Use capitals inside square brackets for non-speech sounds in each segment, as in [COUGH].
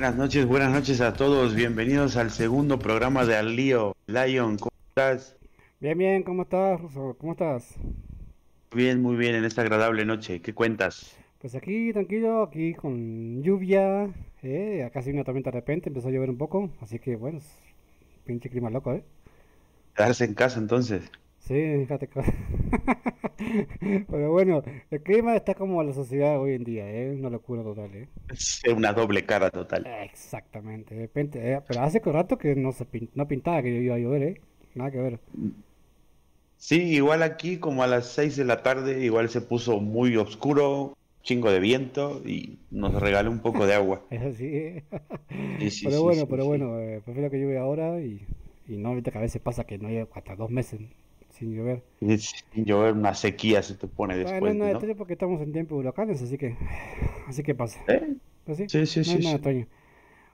Buenas noches, buenas noches a todos. Bienvenidos al segundo programa de Al Lío. Lion, ¿cómo estás? Bien, bien, ¿cómo estás, Ruso? ¿Cómo estás? Bien, muy bien en esta agradable noche. ¿Qué cuentas? Pues aquí tranquilo, aquí con lluvia, eh, casi una tormenta de repente, empezó a llover un poco, así que bueno, pinche clima loco, ¿eh? Quedarse en casa entonces. Sí, fíjate. que- [LAUGHS] Pero bueno, el clima está como la sociedad hoy en día, ¿eh? Una locura total, ¿eh? Es una doble cara total. Exactamente, de repente, eh, pero hace rato que no se pin- no pintaba que iba a llover, ¿eh? Nada que ver. Sí, igual aquí como a las 6 de la tarde, igual se puso muy oscuro, chingo de viento y nos regaló un poco de agua. Es [LAUGHS] así, ¿eh? Sí, sí, Pero bueno, sí, pero bueno, eh, prefiero que llueve ahora y, y no ahorita que a veces pasa que no hay hasta dos meses sin llover. Sin llover una sequía se te pone Bueno, después, no es nada ¿no? extraño porque estamos en tiempo de huracanes, así que [SIGHS] así que pasa. ¿Eh? Pues sí, Sí, sí, no sí, nada sí.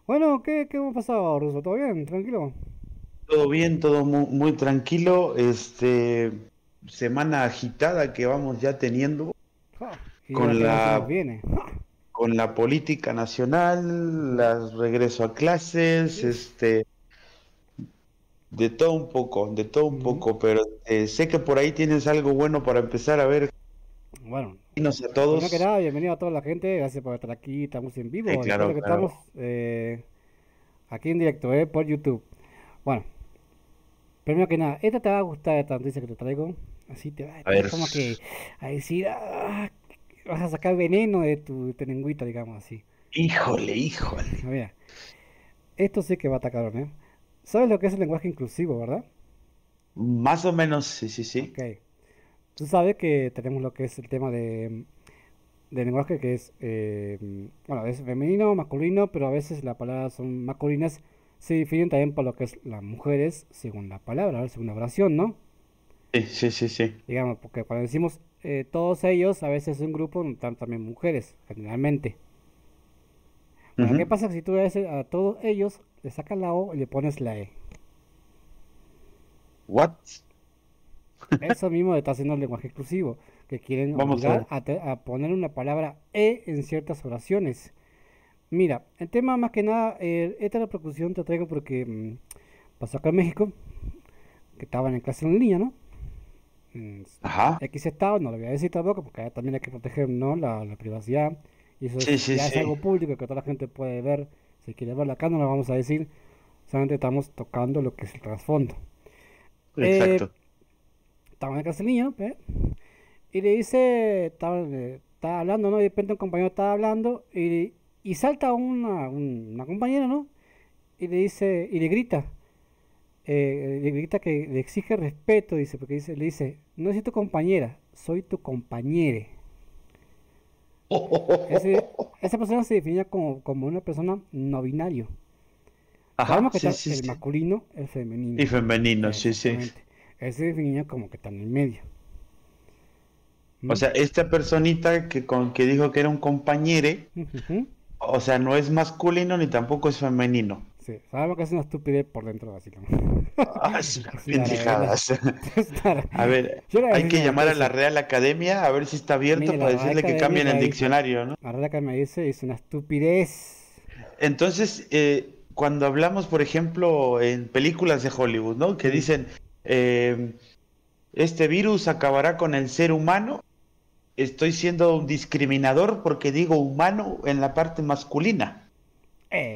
Bueno, ¿qué, qué hemos pasado, Ruso? ¿Todo bien? ¿Tranquilo? Todo bien, todo muy, muy tranquilo. Este, semana agitada que vamos ya teniendo y Con la- viene. Con la política nacional, las regreso a clases, este, de todo un poco, de todo un poco, pero eh, sé que por ahí tienes algo bueno para empezar a ver. Bueno, a todos. que nada, bienvenido a toda la gente, gracias por estar aquí, estamos en vivo, Sí, claro, que claro. estamos eh, aquí en directo, eh, por YouTube. Bueno, primero que nada, esta te va a gustar esta noticia que te traigo, así te va A ver. como que a decir, ah, vas a sacar veneno de tu, lengüita, digamos así. Híjole, híjole. Mira, esto sí que va a atacar, ¿eh? ¿Sabes lo que es el lenguaje inclusivo, verdad? Más o menos, sí, sí, sí. Ok. Tú sabes que tenemos lo que es el tema de, de lenguaje que es, eh, bueno, es femenino, masculino, pero a veces las palabras son masculinas, se definen también por lo que es las mujeres según la palabra, según la oración, ¿no? Sí, sí, sí, sí. Digamos, porque cuando decimos eh, todos ellos, a veces es un grupo, están también mujeres, generalmente. Bueno. ¿qué pasa si tú a, ese- a todos ellos le sacas la O y le pones la E? What? Eso mismo está haciendo el lenguaje inclusivo, que quieren Vamos obligar a, poner una palabra E en ciertas oraciones. Mira, el tema más que nada, eh, esta repercusión te traigo porque mm, pasó acá en México, que estaban en clase en línea, ¿no? Mm, Ajá. X estado, no lo voy a decir tampoco, porque también hay que proteger, ¿no? La, la privacidad. Y eso es- Sí, sí, ya es algo público que toda la gente puede ver. Si quiere verlo acá, no lo vamos a decir. Solamente estamos tocando lo que es el trasfondo. Eh, Exacto. estaba en la clase niño, ¿eh? y le dice, estaba, eh, estaba hablando, ¿no? Y de repente un compañero estaba hablando y, y salta una, un- una compañera, ¿no? Y le dice, y le grita, eh, le grita que le exige respeto, dice, porque dice, le dice, no soy tu compañera, soy tu compañere. Ese- [LAUGHS] esa persona se definía como, como una persona no binario. Ajá, que sí, el sí. masculino, el femenino. Y femenino, sí, sí. Él se definía como que está en el medio. ¿Mm? O sea, esta personita que con que dijo que era un compañere, Ujú. o sea, no es masculino ni tampoco es femenino. Sí, sabemos que es una estupidez por dentro, básicamente. Ah, es una [LAUGHS] Sí, la verdad. pendejadas. [LAUGHS] A ver, hay que llamar a la Real Academia a ver si está abierto para Real decirle que Academia cambien el diccionario, ¿no? La que me dice es una estupidez. Entonces, eh, cuando hablamos, por ejemplo, en películas de Hollywood, ¿no? Que dicen, eh, este virus acabará con el ser humano, estoy siendo un discriminador porque digo humano en la parte masculina.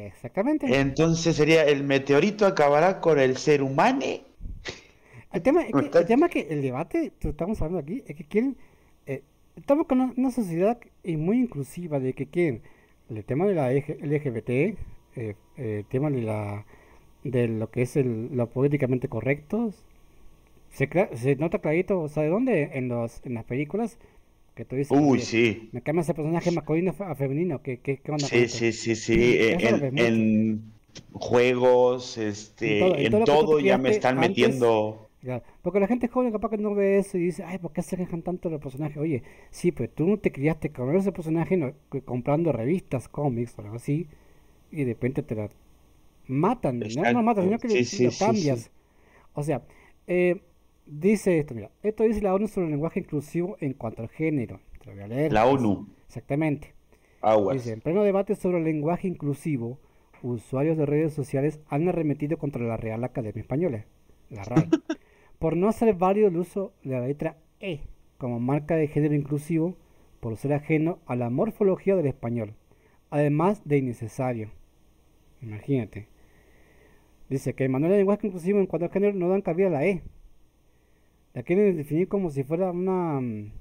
Exactamente. Entonces sería, el meteorito acabará con el ser humano. El tema es que, el tema es que el debate que estamos hablando aquí es que quieren. eh, estamos con una, una sociedad muy inclusiva de que quieren el tema de la LGBT, eh, eh, el tema de la de lo que es el, lo políticamente correcto. Se, se nota clarito, ¿sabe dónde? En los en las películas que tú dices, Uy, "Oye, sí. me cambias el personaje masculino a femenino, ¿qué, qué, qué onda Sí, esto?". sí, sí, sí. Lo En, juegos, este, En todo- en ya me están antes. metiendo. Porque la gente joven capaz que no ve eso y dice, ay, ¿por qué se quejan tanto los personajes? Oye, sí, pues tú no te criaste con ese personaje no- comprando revistas, cómics o algo así, y de repente te la matan, no, no matan, sino que sí, le- sí, lo cambias. sí. O sea, eh, dice esto, mira, esto dice la ONU sobre el lenguaje inclusivo en cuanto al género. Te lo voy a leer. La ONU. Exactamente. Aguas. Dice, en pleno debate sobre el lenguaje inclusivo, usuarios de redes sociales han arremetido contra la Real Academia Española, la RAE, [LAUGHS] por no hacer válido el uso de la letra E como marca de género inclusivo por ser ajeno a la morfología del español, además de innecesario. Imagínate. Dice que el manual de lenguaje inclusivo en cuanto a género no dan cabida a la E. La quieren definir como si fuera una... Mm,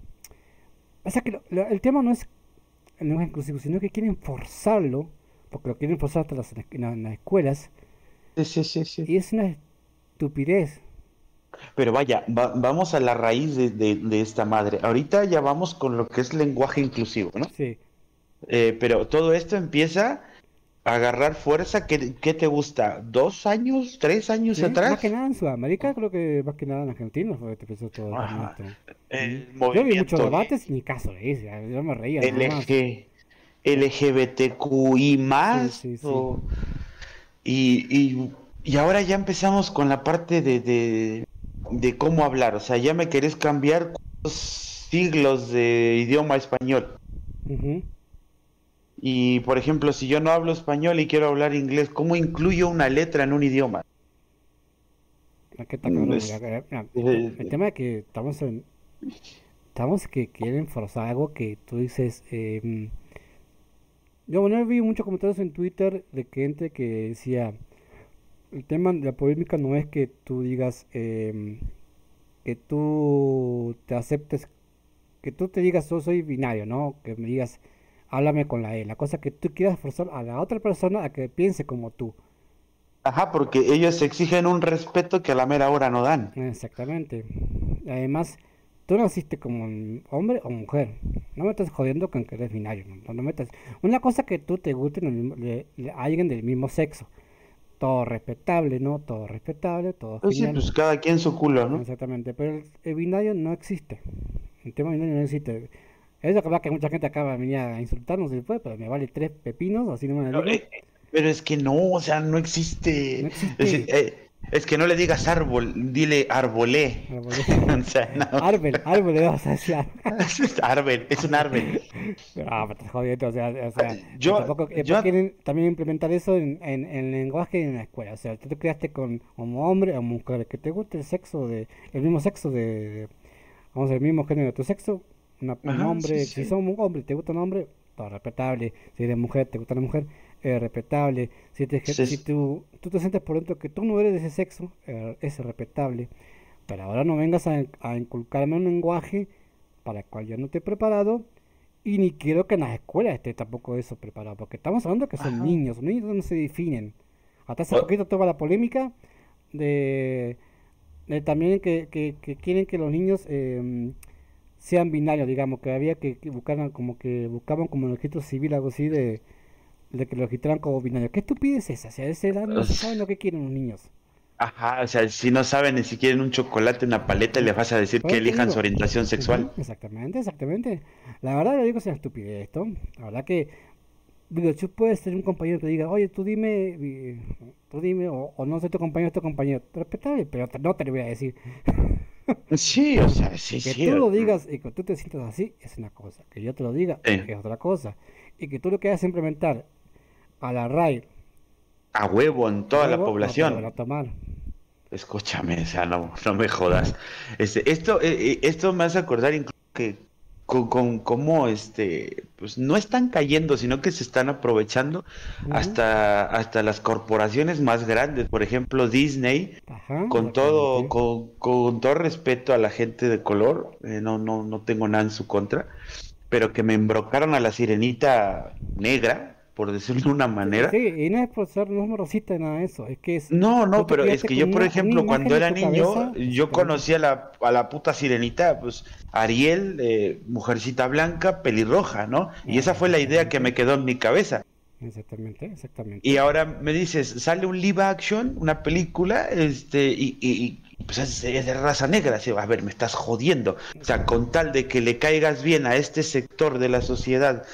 o sea que el tema no es el lenguaje inclusivo, sino que quieren forzarlo, porque lo quieren forzar hasta las, en, las escuelas. Sí, sí, sí, sí. Y es una estupidez. Pero vaya, vamos a la raíz de, esta madre. Ahorita ya vamos con lo que es lenguaje inclusivo, ¿no? Sí. Eh, pero todo esto empieza agarrar fuerza. ¿Qué, te gusta? ¿Dos años? ¿Tres años atrás? Más que nada en Sudamérica, creo que más que nada en Argentina fue que empezó todo el Yo vi muchos debates, ni caso yo me reía. LG, LGBTQI más. Sí, sí, y, y, y, ahora ya empezamos con la parte de de cómo hablar. O sea, ya me querés cambiar siglos de idioma español. Y por ejemplo, si yo no hablo español y quiero hablar inglés, ¿cómo incluyo una letra en un idioma? Mm, el tema es que estamos en. Estamos que quieren forzar algo que tú dices. Eh, yo bueno, vi muchos comentarios en Twitter de gente que decía el tema de la polémica no es que tú digas em, que tú te aceptes, que tú te digas yo soy binario, ¿no? Que me digas háblame con la E. La cosa que tú quieras forzar a la otra persona a que piense como tú. Ajá, porque ellos exigen un respeto que a la mera hora no dan. Exactamente. Además, tú naciste como hombre o mujer. No me estás jodiendo con que eres binario. No, metas... Una cosa que tú te guste a alguien del mismo sexo todo respetable, ¿no? Todo respetable, todo pues Sí, pues cada quien su culo, ¿no? Exactamente, pero el, binario no existe. El tema binario no existe. Es lo que que mucha gente acaba de venir a insultarnos después, pero me vale tres pepinos, así no me no, eh, Pero es que no, o sea, no existe. No existe. Eh, es que no le digas árbol, dile arbolé. [LAUGHS] o sea, no. Árbol, árbol le vas a decir. es [LAUGHS] árbol, es un árbol. Ah, me estás jodiendo, o sea, o sea yo, tampoco, yo... quieren también implementar eso en, en, en, lenguaje en la escuela. O sea, tú te criaste con como hombre o mujer, que te guste el sexo de, el mismo sexo de, vamos a el mismo género de tu sexo, una, un hombre, si son un hombre, te gusta un hombre, todo respetable. Si eres mujer, te gusta una mujer, es respetable. Si, te, si tú, tú, te sientes por dentro que tú no eres de ese sexo, eh, es respetable. Pero ahora no vengas a, inculcarme un lenguaje para el cual yo no te he preparado y ni quiero que en las escuelas esté tampoco eso preparado, porque estamos hablando que son niños, los niños no se definen. Hasta hace poquito toda la polémica de, también que, que, quieren que los niños em, sean binarios, digamos, que había que, buscar como que buscaban como el registro civil, algo así de de que lo registraran como binario. ¿Qué estupidez es esa? O sea, ese edad no saben lo que quieren los niños. Ajá, o sea, si no saben ni si quieren un chocolate, una paleta, les vas a decir que elijan su orientación sexual. exactamente, exactamente. La verdad, lo digo es una estupidez esto. La verdad que, digo, tú puedes tener un compañero que diga, oye, tú dime, tú dime, o, no sé tu compañero, es tu compañero. Respetable, pero no te lo voy a decir. [LAUGHS] Sí, o sea, sí, que tú lo digas y que tú te sientas así es una cosa. Que yo te lo diga es otra cosa. Y que tú lo quieras implementar a la RAI. A huevo en toda la población. Escúchame, o sea, no, no me jodas. Este, esto, eh, eh, esto me hace acordar incluso que con, cómo este, pues no están cayendo, sino que se están aprovechando hasta, hasta las corporaciones más grandes, por ejemplo Disney, con todo, con, todo respeto a la gente de color, eh, no, no, no tengo nada en su contra, pero que me embrocaron a la sirenita negra, por decirlo de una manera. Sí, y no es por ser, no es nada de eso, es que es... No, no, pero es que yo, por ejemplo, cuando era niño, yo conocía a la, a la puta sirenita, pues Ariel, eh, mujercita blanca, pelirroja, ¿no? Y esa fue la idea que me quedó en mi cabeza. Exactamente, exactamente. Y ahora me dices, sale un live action, una película, este, y, y, pues es, de raza negra, así, a ver, me estás jodiendo. O sea, con tal de que le caigas bien a este sector de la sociedad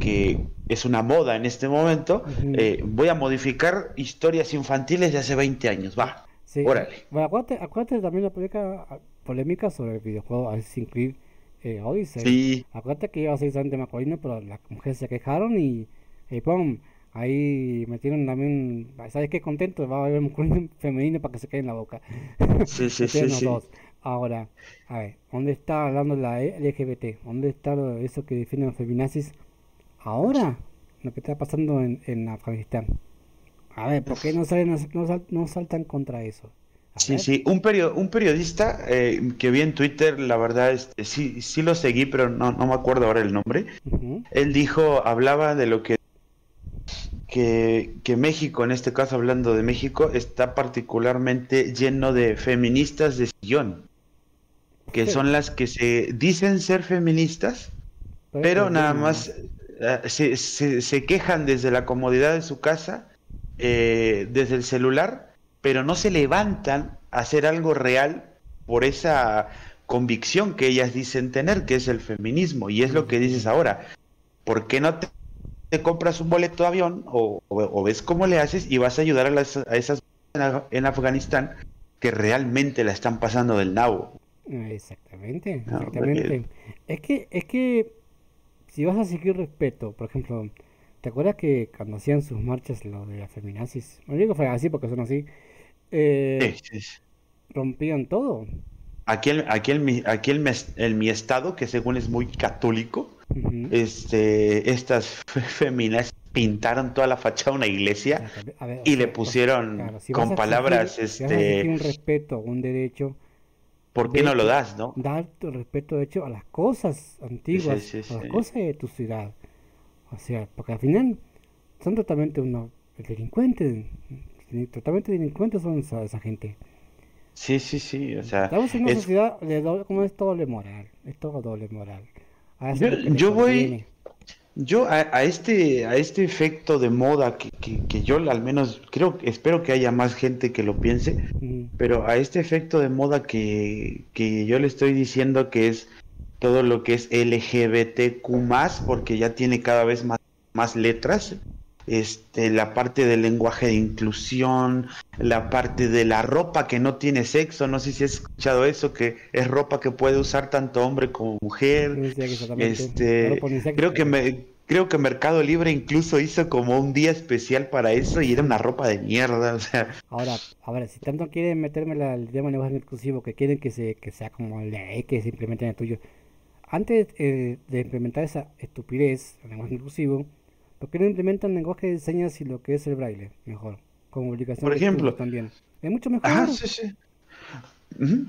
que es una moda en este momento, eh, voy a modificar historias infantiles de hace 20 años, va. Sí. Órale. Bueno, acuérdate, también la polémica, polémica sobre el videojuego Assassin's Creed eh, Odyssey. Sí. Acuérdate que iba a ser de masculino, pero las mujeres se quejaron y, y pum, Ahí metieron también, ¿sabes qué? Contento, va a haber un femenino para que se quede en la boca. [LAUGHS] Sí, sí, sí, sí. Ahora, a ver, ¿dónde está hablando la LGBT? ¿Dónde está eso que definen los feminazis? Ahora, lo que está pasando en, en Afganistán. A ver, ¿por qué no, salen, no, no saltan contra eso? sí, sí, un, un periodista eh, que vi en Twitter, la verdad, este, sí, sí lo seguí, pero no, no me acuerdo ahora el nombre. Él dijo, hablaba de lo que, que, que México, en este caso hablando de México, está particularmente lleno de feministas de sillón, que son las que se dicen ser feministas, pero, nada más eh, se, se, quejan desde la comodidad de su casa, eh, desde el celular pero no se levantan a hacer algo real por esa convicción que ellas dicen tener, que es el feminismo. Y es lo que dices ahora. ¿Por qué no te, compras un boleto de avión o, ves cómo le haces y vas a ayudar a, las, a esas en Afganistán que realmente la están pasando del nabo? Exactamente, exactamente. Es que, es que si vas a seguir respeto, por ejemplo, ¿te acuerdas que cuando hacían sus marchas lo de la feminazis? No digo que fue así porque son así, eh, rompían todo. Aquí, el, aquí, el, aquí el, mi estado, que según es muy católico, este, estas feminas pintaron toda la fachada de una iglesia y le pusieron con palabras este un respeto un derecho ¿por qué no lo das no dar tu respeto de hecho a las cosas antiguas a las cosas de tu ciudad o sea porque al final son totalmente unos delincuentes totalmente delincuentes son esa, esa, gente. Sí, sí, sí, o sea... Estamos en una sociedad de doble, como es doble moral, es todo doble moral. Yo, voy... Yo a, este a este efecto de moda que, que, yo al menos creo espero que haya más gente que lo piense, pero a este efecto de moda que, que yo le estoy diciendo que es todo lo que es LGBTQ porque ya tiene cada vez más, más letras, este, la parte del lenguaje de inclusión, la parte de la ropa que no tiene sexo, no sé si has escuchado eso, que es ropa que puede usar tanto hombre como mujer. Este, creo que me, creo que Mercado Libre incluso hizo como un día especial para eso y era una ropa de mierda, o sea. Ahora, si tanto quieren meterme el tema de lenguaje inclusivo, que quieren que se que sea como de que se implemente en el tuyo. Antes eh, de implementar esa estupidez, el lenguaje inclusivo, ¿Por qué no implementan lenguaje de señas y lo que es el braille? Mejor. Como publicación. Por ejemplo. También. Es mucho mejor. Ah, sí, sí.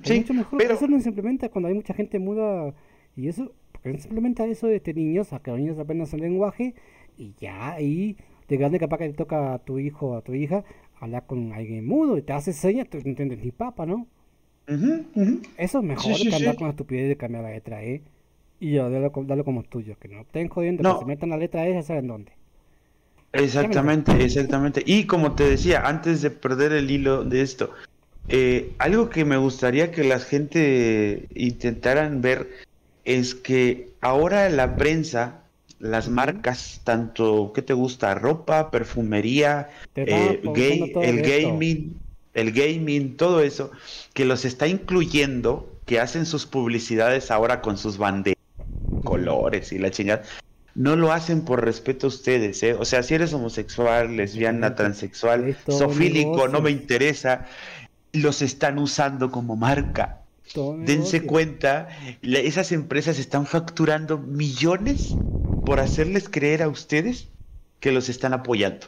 es mucho mejor. Pero... Eso no se implementa cuando hay mucha gente muda. Y eso, porque no se implementa eso de este niños, a que los niños apenas el lenguaje. Y ya ahí, de grande capaz que le toca a tu hijo o a tu hija hablar con alguien mudo y te hace señas, tú no entiendes ni papa, ¿no? Eso es mejor que andar con la estupidez de cambiar la letra E. Y yo, darlo, como tuyo, que no estén jodiendo, que se metan la letra E, ya saben dónde. Exactamente, exactamente. Y como te decía, antes de perder el hilo de esto, eh, algo que me gustaría que la gente intentaran ver es que ahora la prensa, las marcas, tanto, ¿qué te gusta? Ropa, perfumería, eh, el gaming, el gaming, todo eso, que los está incluyendo, que hacen sus publicidades ahora con sus banderas, colores y la chingada no lo hacen por respeto a ustedes, ¿eh? O sea, si eres homosexual, lesbiana, transexual, sofílico, no me interesa, los están usando como marca. Dense cuenta, esas empresas están facturando millones por hacerles creer a ustedes que los están apoyando.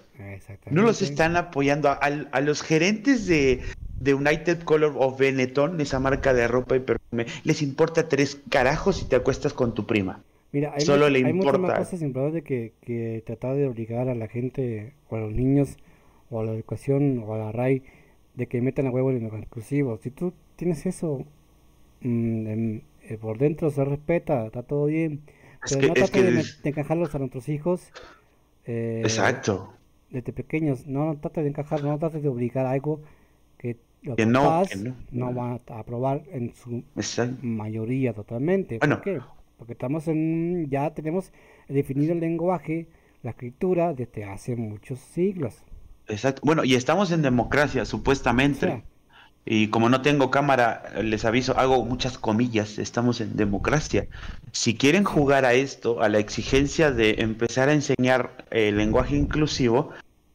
No los están apoyando. A, los gerentes de, de, United Color of Benetton, esa marca de ropa y perfume, les importa tres carajos si te acuestas con tu prima. Mira, hay, Solo le hay muchas más cosas importantes que, que tratar de obligar a la gente o a los niños o a la educación o a la RAI de que metan a huevo en los exclusivos. Si tú tienes eso mm, eh, por dentro, se respeta, está todo bien. pero no trates de, encajarlos a nuestros hijos. Eh, Exacto. Desde pequeños, no, trates de encajar, no trates de obligar algo que los que no, no, van a aprobar en su mayoría totalmente. ¿Por qué? Porque estamos en, ya tenemos definido el lenguaje, la escritura desde hace muchos siglos. Exacto. Bueno, y estamos en democracia, supuestamente. y como no tengo cámara, les aviso, hago muchas comillas, estamos en democracia. Si quieren jugar a esto, a la exigencia de empezar a enseñar el lenguaje inclusivo,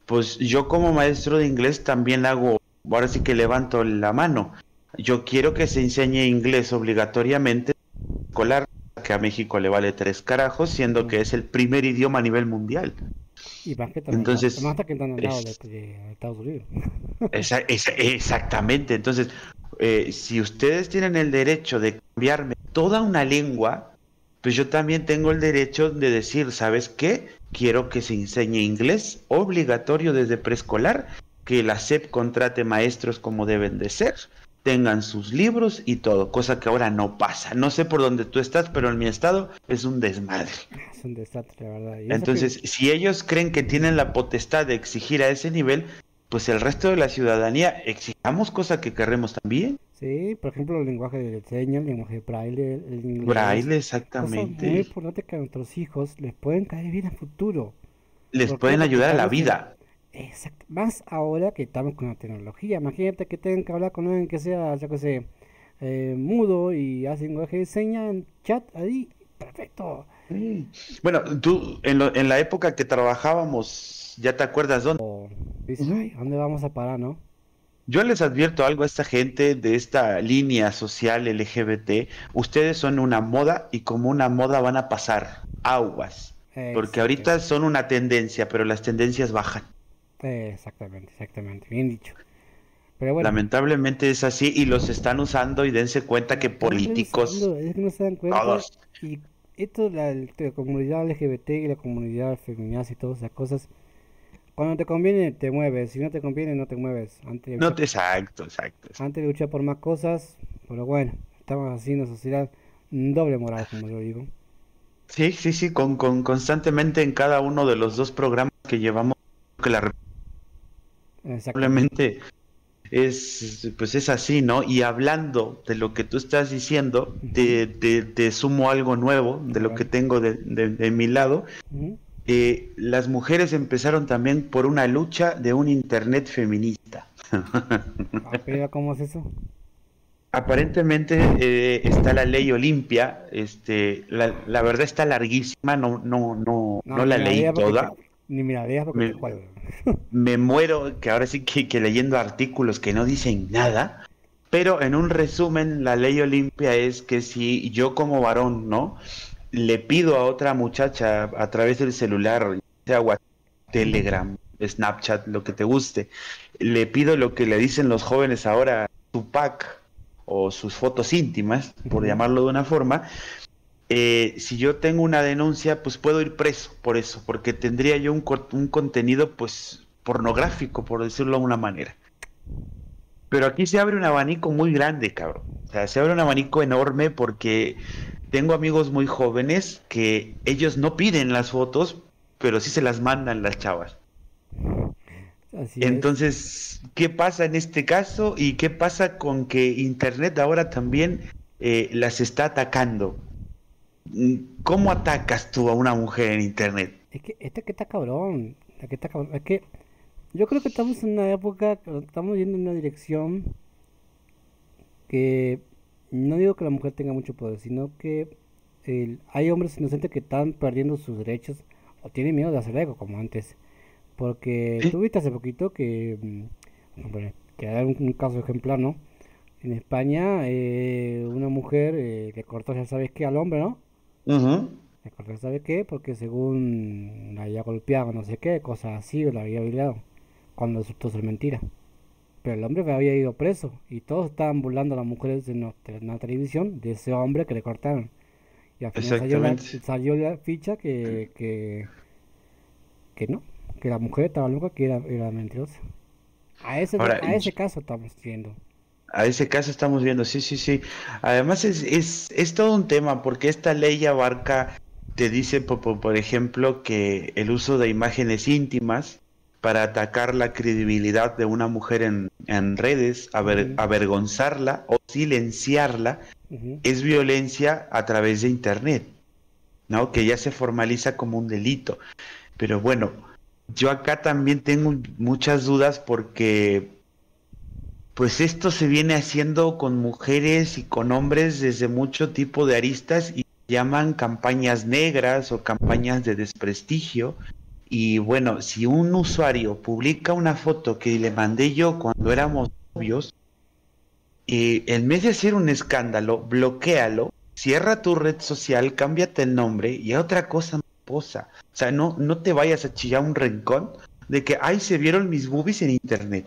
pues yo como maestro de inglés también hago, ahora sí que levanto la mano. Yo quiero que se enseñe inglés obligatoriamente escolar, que a México le vale tres carajos, siendo que es el primer idioma a nivel mundial. Y más que Entonces, está, más que están al lado es- de, de Estados Unidos. [LAUGHS] Esa- esa- exactamente. Entonces, eh, si ustedes tienen el derecho de cambiarme toda una lengua, pues yo también tengo el derecho de decir, ¿sabes qué? Quiero que se enseñe inglés obligatorio desde preescolar, que la SEP contrate maestros como deben de ser, tengan sus libros y todo, cosa que ahora no pasa. No sé por dónde tú estás, pero en mi estado es un desmadre. Es un desastre, la verdad. Entonces, si ellos creen que tienen la potestad de exigir a ese nivel, pues el resto de la ciudadanía exijamos cosa que querremos también. sí, por ejemplo, el lenguaje de señas, el lenguaje de braille, el inglés. Braille, Cosas muy exactamente. importantes que a nuestros hijos les pueden caer bien a futuro. Les pueden ayudar a la vida. Exacto. Más ahora que estamos con la tecnología. Imagínate que tengan que hablar con alguien que sea, yo que sé, eh, mudo y hace lenguaje de señas chat ahí. Perfecto. Mm. Bueno, tú, en, lo- en la época que trabajábamos, ¿ya te acuerdas dónde? O dices, Ujú. "Ay, ¿a dónde vamos a parar, no? Yo les advierto algo a esta gente de esta línea social LGBT. Ustedes son una moda y como una moda van a pasar aguas. Porque ahorita son una tendencia, pero las tendencias bajan. Exactamente, exactamente. Bien dicho. Pero bueno. Lamentablemente es así y los están usando y dense cuenta que políticos, revisando, Es que no se dan cuenta. todos, Y esto, la, la comunidad LGBT y la comunidad feminista y todas esas cosas, cuando te conviene te mueves, si no te conviene no te mueves. Antes no te exacto, exacto. antes de luchar por más cosas, pero bueno, estamos una sociedad doble moral, como yo digo. Sí, sí, sí, con, con constantemente en cada uno de los dos programas que llevamos que la. Probablemente es, pues es así, ¿no? Y hablando de lo que tú estás diciendo, te, te- te sumo algo nuevo de lo que tengo de, de- de mi lado. Eh, las mujeres empezaron también por una lucha de un internet feminista. [LAUGHS] ¿cómo es eso? Aparentemente eh, está la ley Olimpia, este, la, la verdad está larguísima, no, no, no, no la leí toda. ni leas porque Me- cuelgo. Me muero que ahora sí que, que leyendo artículos que no dicen nada, pero en un resumen la ley Olimpia es que si yo como varón, ¿no? Le pido a otra muchacha a través del celular, sea WhatsApp, Telegram, Snapchat, lo que te guste, le pido lo que le dicen los jóvenes ahora, su pack o sus fotos íntimas, por llamarlo de una forma, eh, si yo tengo una denuncia, pues puedo ir preso por eso, porque tendría yo un, contenido, pues, pornográfico, por decirlo de una manera. Pero aquí se abre un abanico muy grande, cabrón. O sea, se abre un abanico enorme porque tengo amigos muy jóvenes que ellos no piden las fotos, pero sí se las mandan las chavas. Así es. Entonces, ¿qué pasa en este caso? ¿Y qué pasa con que Internet ahora también eh, las está atacando? ¿Cómo atacas tú a una mujer en Internet? Es que este que está cabrón, este que está cabrón, es que yo creo que estamos en una época, que estamos yendo en una dirección que no digo que la mujer tenga mucho poder, sino que el- hay hombres inocentes que están perdiendo sus derechos o tienen miedo de hacer algo como antes. Porque Sí. tú viste hace poquito que, mm, bueno, que hay un, un caso ejemplar, ¿no? En España, eh, una mujer eh, le cortó, ya sabes qué, al hombre, ¿no? Ujú. Me acordé, ¿sabe qué? Porque según la había golpeado, no sé qué, cosas así, o la había violado, cuando resultó ser mentira. Pero el hombre había ido preso y todos estaban burlando a las mujeres en la, televisión de ese hombre que le cortaron. Y al final salió la, Exactamente. salió la ficha que, que, que no, que la mujer estaba loca, que era, era mentirosa. A ese, Ahora, a ese caso estamos yendo. A ese caso estamos viendo, sí, sí, sí. Además es, es, es todo un tema porque esta ley abarca, te dice, po- po- por, ejemplo, que el uso de imágenes íntimas para atacar la credibilidad de una mujer en, en redes, aver- avergonzarla o silenciarla, es violencia a través de Internet, ¿no? Que ya se formaliza como un delito. Pero bueno, yo acá también tengo muchas dudas porque pues esto se viene haciendo con mujeres y con hombres desde mucho tipo de aristas y llaman campañas negras o campañas de desprestigio. Y bueno, si un usuario publica una foto que le mandé yo cuando éramos novios, y en vez de hacer un escándalo, bloquealo, cierra tu red social, cámbiate el nombre y a otra cosa posa. O sea, no, no te vayas a chillar un rincón de que, ay, se vieron mis boobies en internet.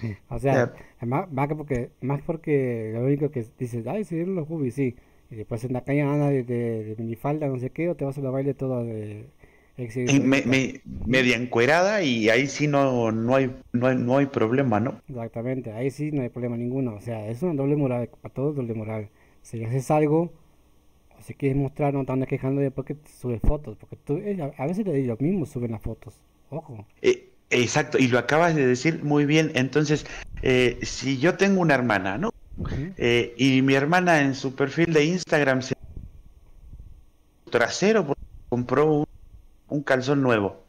[LAUGHS] O sea, más, más, porque, más porque lo único que dices, ay, se vieron los boobies, sí. Y después en la calle anda de, de, minifalda, no sé qué, o te vas a la baile todo de... Me, media encuerada y ahí sí no, no, hay, no, hay, no hay problema, ¿no? Exactamente, ahí sí no hay problema ninguno. O sea, es una doble moral, para todos doble moral. Si haces algo, o si quieres mostrar, no te andas quejando de porque subes fotos, porque tú, a veces ellos mismos suben las fotos, ojo. Eh, exacto, y lo acabas de decir muy bien. Entonces, eh, si yo tengo una hermana, ¿no? Eh, y mi hermana en su perfil de Instagram se trasero porque compró un, calzón nuevo.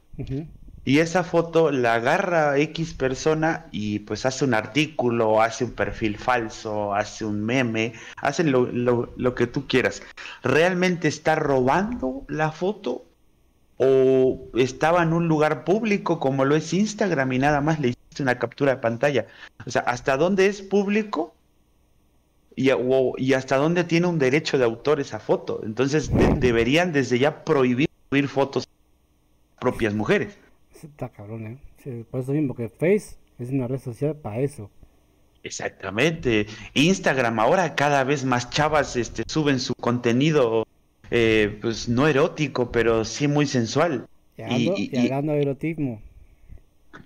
Y esa foto la agarra X persona y pues hace un artículo, hace un perfil falso, hace un meme, hace lo, lo, que tú quieras. ¿Realmente está robando la foto? ¿O estaba en un lugar público como lo es Instagram y nada más le hiciste una captura de pantalla? O sea, ¿hasta dónde es público y, hasta dónde tiene un derecho de autor esa foto. Entonces deberían desde ya prohibir subir fotos propias mujeres. Está cabrón, ¿eh? por eso mismo que Face es una red social para eso. Exactamente. Instagram ahora cada vez más chavas este, suben su contenido, eh, pues no erótico, pero sí muy sensual. Y, hablando, de erotismo.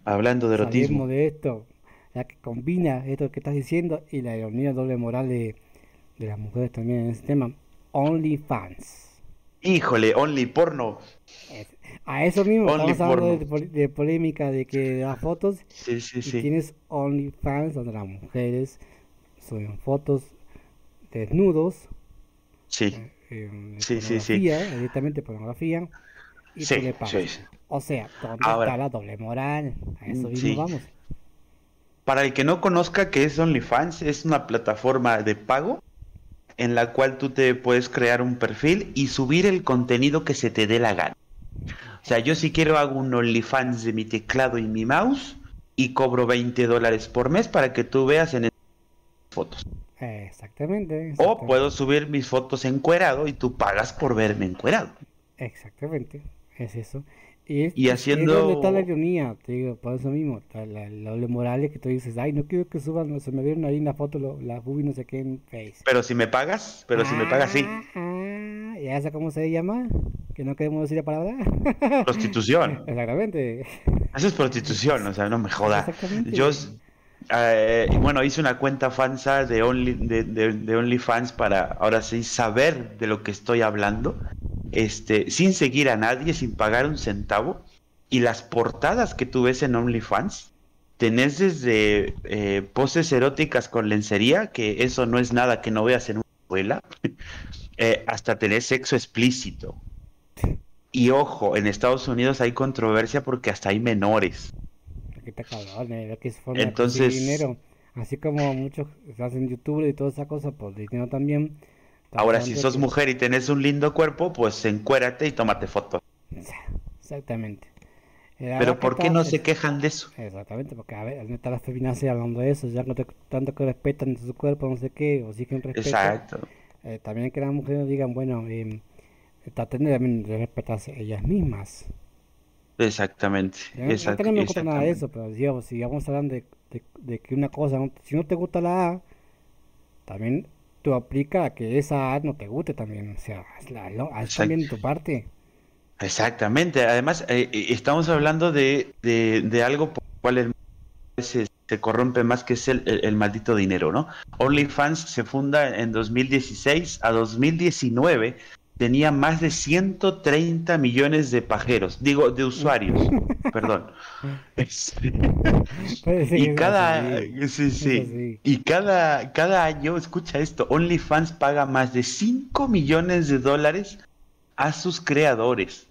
Hablando de erotismo. de esto ya que combina esto que estás diciendo y la ironía doble moral de, las mujeres también en este tema. OnlyFans. Híjole, Only porno. a eso mismo, estamos hablando de, polémica de que las fotos. Sí, sí, y Tienes OnlyFans donde las mujeres suben fotos desnudos. Sí. Eh, sí, sí, sí. Directamente pornografía. Y sí, O sea, ¿dónde está la doble moral? A eso mismo vamos. Para el que no conozca qué es OnlyFans, es una plataforma de pago en la cual tú te puedes crear un perfil y subir el contenido que se te dé la gana. O sea, yo si quiero hago un OnlyFans de mi teclado y mi mouse y cobro 20 dólares por mes para que tú veas en fotos. Exactamente, O puedo subir mis fotos encuerado y tú pagas por verme encuerado. Exactamente, es eso. Y, haciendo... está la ironía, te digo, por eso mismo, la, doble moral que tú dices, ay, no quiero que suban, se me dieron ahí una foto, la boobie no sé qué en Face. Pero si me pagas, pero si me pagas, sí. Ah, ¿Y esa cómo se llama? Que no queremos decir la palabra. Prostitución. [LAUGHS] Exactamente. Eso es prostitución, o sea, no me joda. Yo, eh, bueno, hice una cuenta falsa de, Only, de, OnlyFans para ahora sí saber de lo que estoy hablando este, sin seguir a nadie, sin pagar un centavo. Y las portadas que tú ves en OnlyFans, tenés desde eh, poses eróticas con lencería, que eso no es nada que no veas en una escuela, [LAUGHS] eh, hasta tenés sexo explícito. Y ojo, en Estados Unidos hay controversia porque hasta hay menores. Eh, Entonces, dinero. Así como muchos hacen YouTube y toda esa cosa, pues dinero también Ahora, si sos mujer y tenés un lindo cuerpo, pues encuérate y tómate fotos. Exactamente. Pero ¿por qué no se quejan de eso? Exactamente, porque a ver, está la feminacia hablando de eso, ya no te, tanto que respetan su cuerpo, no sé qué, o exigen respeto. Exacto. Eh, también que las mujeres digan, bueno, eh, traten también de respetarse ellas mismas. Exactamente. exacto, no me nada de eso, pero digamos, si vamos hablando de, de, de, que una cosa, si no te gusta la A, también tú aplica a que esa ad no te guste también, o sea, haz, también tu parte. Exactamente, además eh, eh, estamos hablando de, de, algo por lo cual se, se, corrompe más que es el, el, maldito dinero, ¿no? OnlyFans se funda en 2016 a 2019 tenía más de 130 millones de pajeros, digo, de usuarios, [LAUGHS] perdón. y cada, sí, sí, y cada, cada año, escucha esto, OnlyFans paga más de 5 millones de dólares a sus creadores.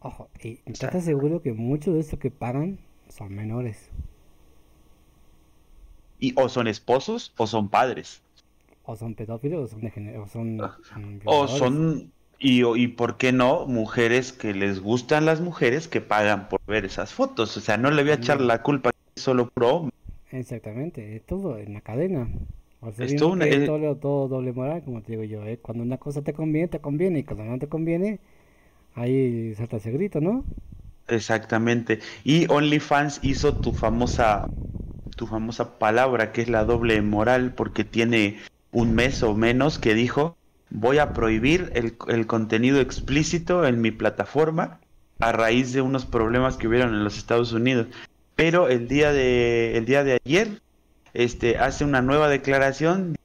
Ojo, y ¿estás seguro que muchos de estos que pagan son menores? Y o son esposos o son padres. O son pedófilos o son, o son, Ah. mm, O son, y, o- y por qué no, mujeres que les gustan las mujeres que pagan por ver esas fotos. O sea, no le voy a echar la culpa solo pro. Exactamente, es todo en la cadena. O sea, todo una- es- todo, todo doble moral, como te digo yo, ¿eh? Cuando una cosa te conviene, te conviene, y cuando no te conviene, ahí salta ese grito, ¿no? Exactamente. Y OnlyFans hizo tu famosa, tu famosa palabra, que es la doble moral, porque tiene un mes o menos que dijo, voy a prohibir el, el contenido explícito en mi plataforma a raíz de unos problemas que hubieron en los Estados Unidos. Pero el día de, el día de ayer, este, hace una nueva declaración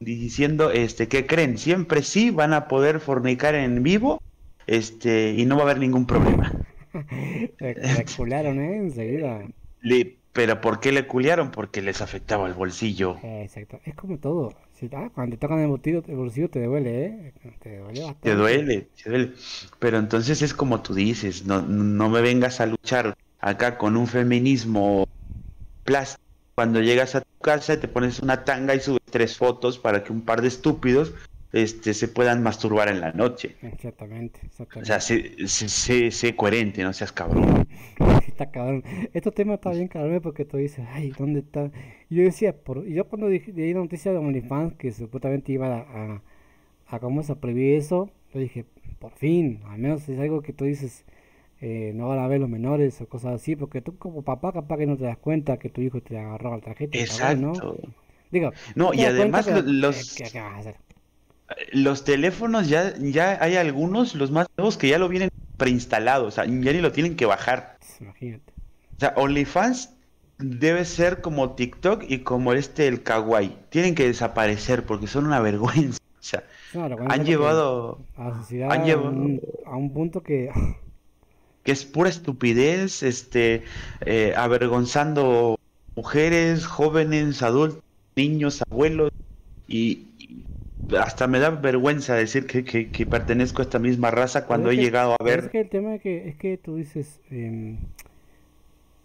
diciendo, este, ¿qué creen? Siempre sí van a poder fornicar en vivo, este, y no va a haber ningún problema. [LAUGHS] Se cularon, ¿eh? Enseguida. Le- pero ¿por qué le culiaron? Porque les afectaba el bolsillo. Exacto, es como todo. Si, ah, cuando te tocan el bolsillo, el bolsillo te duele, ¿eh? Te duele. Te duele, te duele. Pero entonces es como tú dices, no, no me vengas a luchar acá con un feminismo plástico. Cuando llegas a tu casa te pones una tanga y subes tres fotos para que un par de estúpidos este, se puedan masturbar en la noche. Exactamente, O exactamente. sea, sé, sé- sé- sé coherente, no seas cabrón. [LAUGHS] Está cabrón. Este tema está bien cabrón porque tú dices, ay, ¿dónde está? Y yo decía, por... y yo cuando dije, leí la noticia de OnlyFans que supuestamente iba a, a, a cómo se prohibir eso, yo dije, por fin, al menos es algo que tú dices, eh, no van a ver los menores o cosas así, porque tú como papá capaz que no te das cuenta que tu hijo te agarró la tarjeta, cabrón, ¿no? Exacto. Digo, No, y además los, ¿qué, qué vas a hacer? Los teléfonos ya, ya hay algunos, los más nuevos, que ya lo vienen preinstalado, o sea, ya ni lo tienen que bajar. Imagínate. O sea, OnlyFans debe ser como TikTok y como este el Kawaii. Tienen que desaparecer porque son una [LAUGHS] vergüenza. O sea, han llevado, a han llevado- un, a un punto que [LAUGHS] que es pura estupidez, este, eh, avergonzando mujeres, jóvenes, adultos, niños, abuelos, y hasta me da vergüenza decir que, que- que pertenezco a esta misma raza cuando he que- llegado a ver Es que el tema que, es que tú dices, em,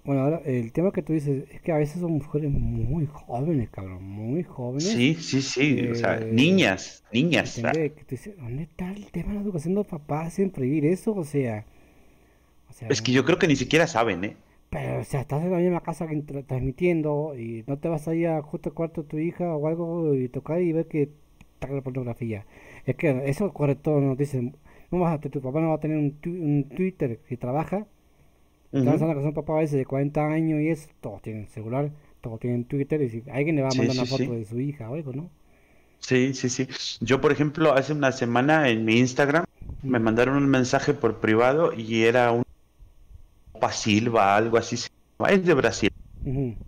bueno, ahora el tema que tú dices es que a veces son mujeres muy jóvenes, cabrón, muy jóvenes. Sí, sí, sí, o sea, Eh, niñas, niñas. o sea, ¿entiendes? Que tú dices, ¿dónde está el tema de la educación de los papás en prohibir eso? O sea, o sea, es que yo creo que ni siquiera saben, ¿eh? pero o sea, estás en la misma casa que transmitiendo y no te vas a ir a justo al cuarto de tu hija o algo y tocar y ver que la pornografía. Es que eso ocurre todo, nos dicen, no vas a, tu papá no va a tener un, tu- un Twitter que trabaja Ujú. hablando que son papás a veces de 40 años y eso, todos tienen celular, todos tienen Twitter y si alguien le va a mandar sí, una foto sí. de su hija o algo, ¿no? Sí, sí, sí. Yo, por ejemplo, hace una semana en mi Instagram me mandaron un mensaje por privado y era un Silva, algo así. Es de Brasil.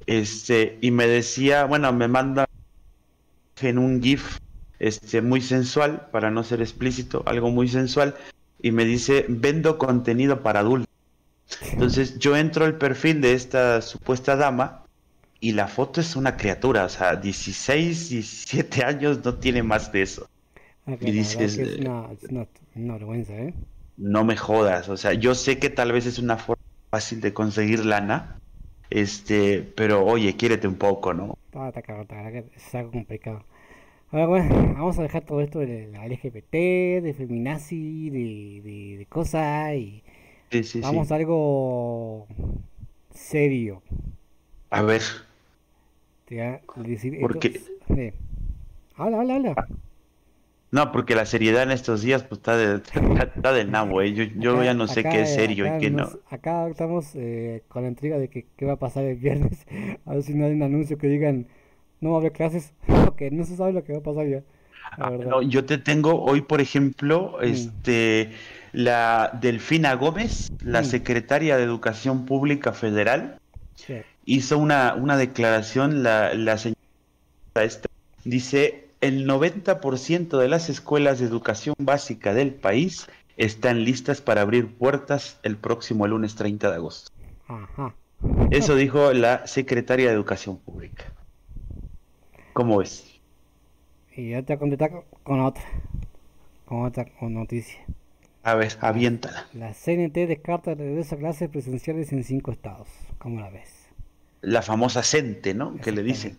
Este, y me decía, bueno, me manda en un GIF este, muy sensual, para no ser explícito, algo muy sensual, y me dice, vendo contenido para adultos. Entonces yo entro al perfil de esta supuesta dama y la foto es una criatura, o sea, 16, 17 años, no tiene más de eso. Ah, Y dices, que es eh, una, es una, una vergüenza, ¿eh? No me jodas, o sea, yo sé que tal vez es una forma fácil de conseguir lana, este, pero oye, quiérete un poco, ¿no? Ah, está complicado. Ahora, bueno, vamos a dejar todo esto de la LGBT, de feminazi, de, de, de cosas y Sí, sí, vamos sí. a algo serio. A ver, Te voy a decir Porque- esto- Habla, habla, habla. no, porque la seriedad en estos días pues está, de, está, del nabo, ¿eh? Yo, yo Acá- ya no sé acá, qué es serio y qué no. acá estamos eh, con la intriga de que qué va a pasar el viernes. [LAUGHS] A ver si no hay un anuncio que digan no va a haber clases. [LAUGHS] Porque no se sabe lo que va a pasar ya. La Ah, no, yo te tengo hoy, por ejemplo, Mm. este, la Delfina Gómez, la Mm. secretaria de Educación Pública Federal, Sí. hizo una, una declaración, la, la señora esta, dice, el 90% de las escuelas de educación básica del país están listas para abrir puertas el próximo lunes 30 de agosto. Ajá. Eso dijo la secretaria de Educación Pública. ¿Cómo ves? Y ya te voy a contestar con- otra. Con otra con noticia. A ver, aviéntala. La CNT descarta el regreso a clases presenciales en cinco estados. ¿Cómo la ves? la famosa CENTE, ¿no? Que le dicen.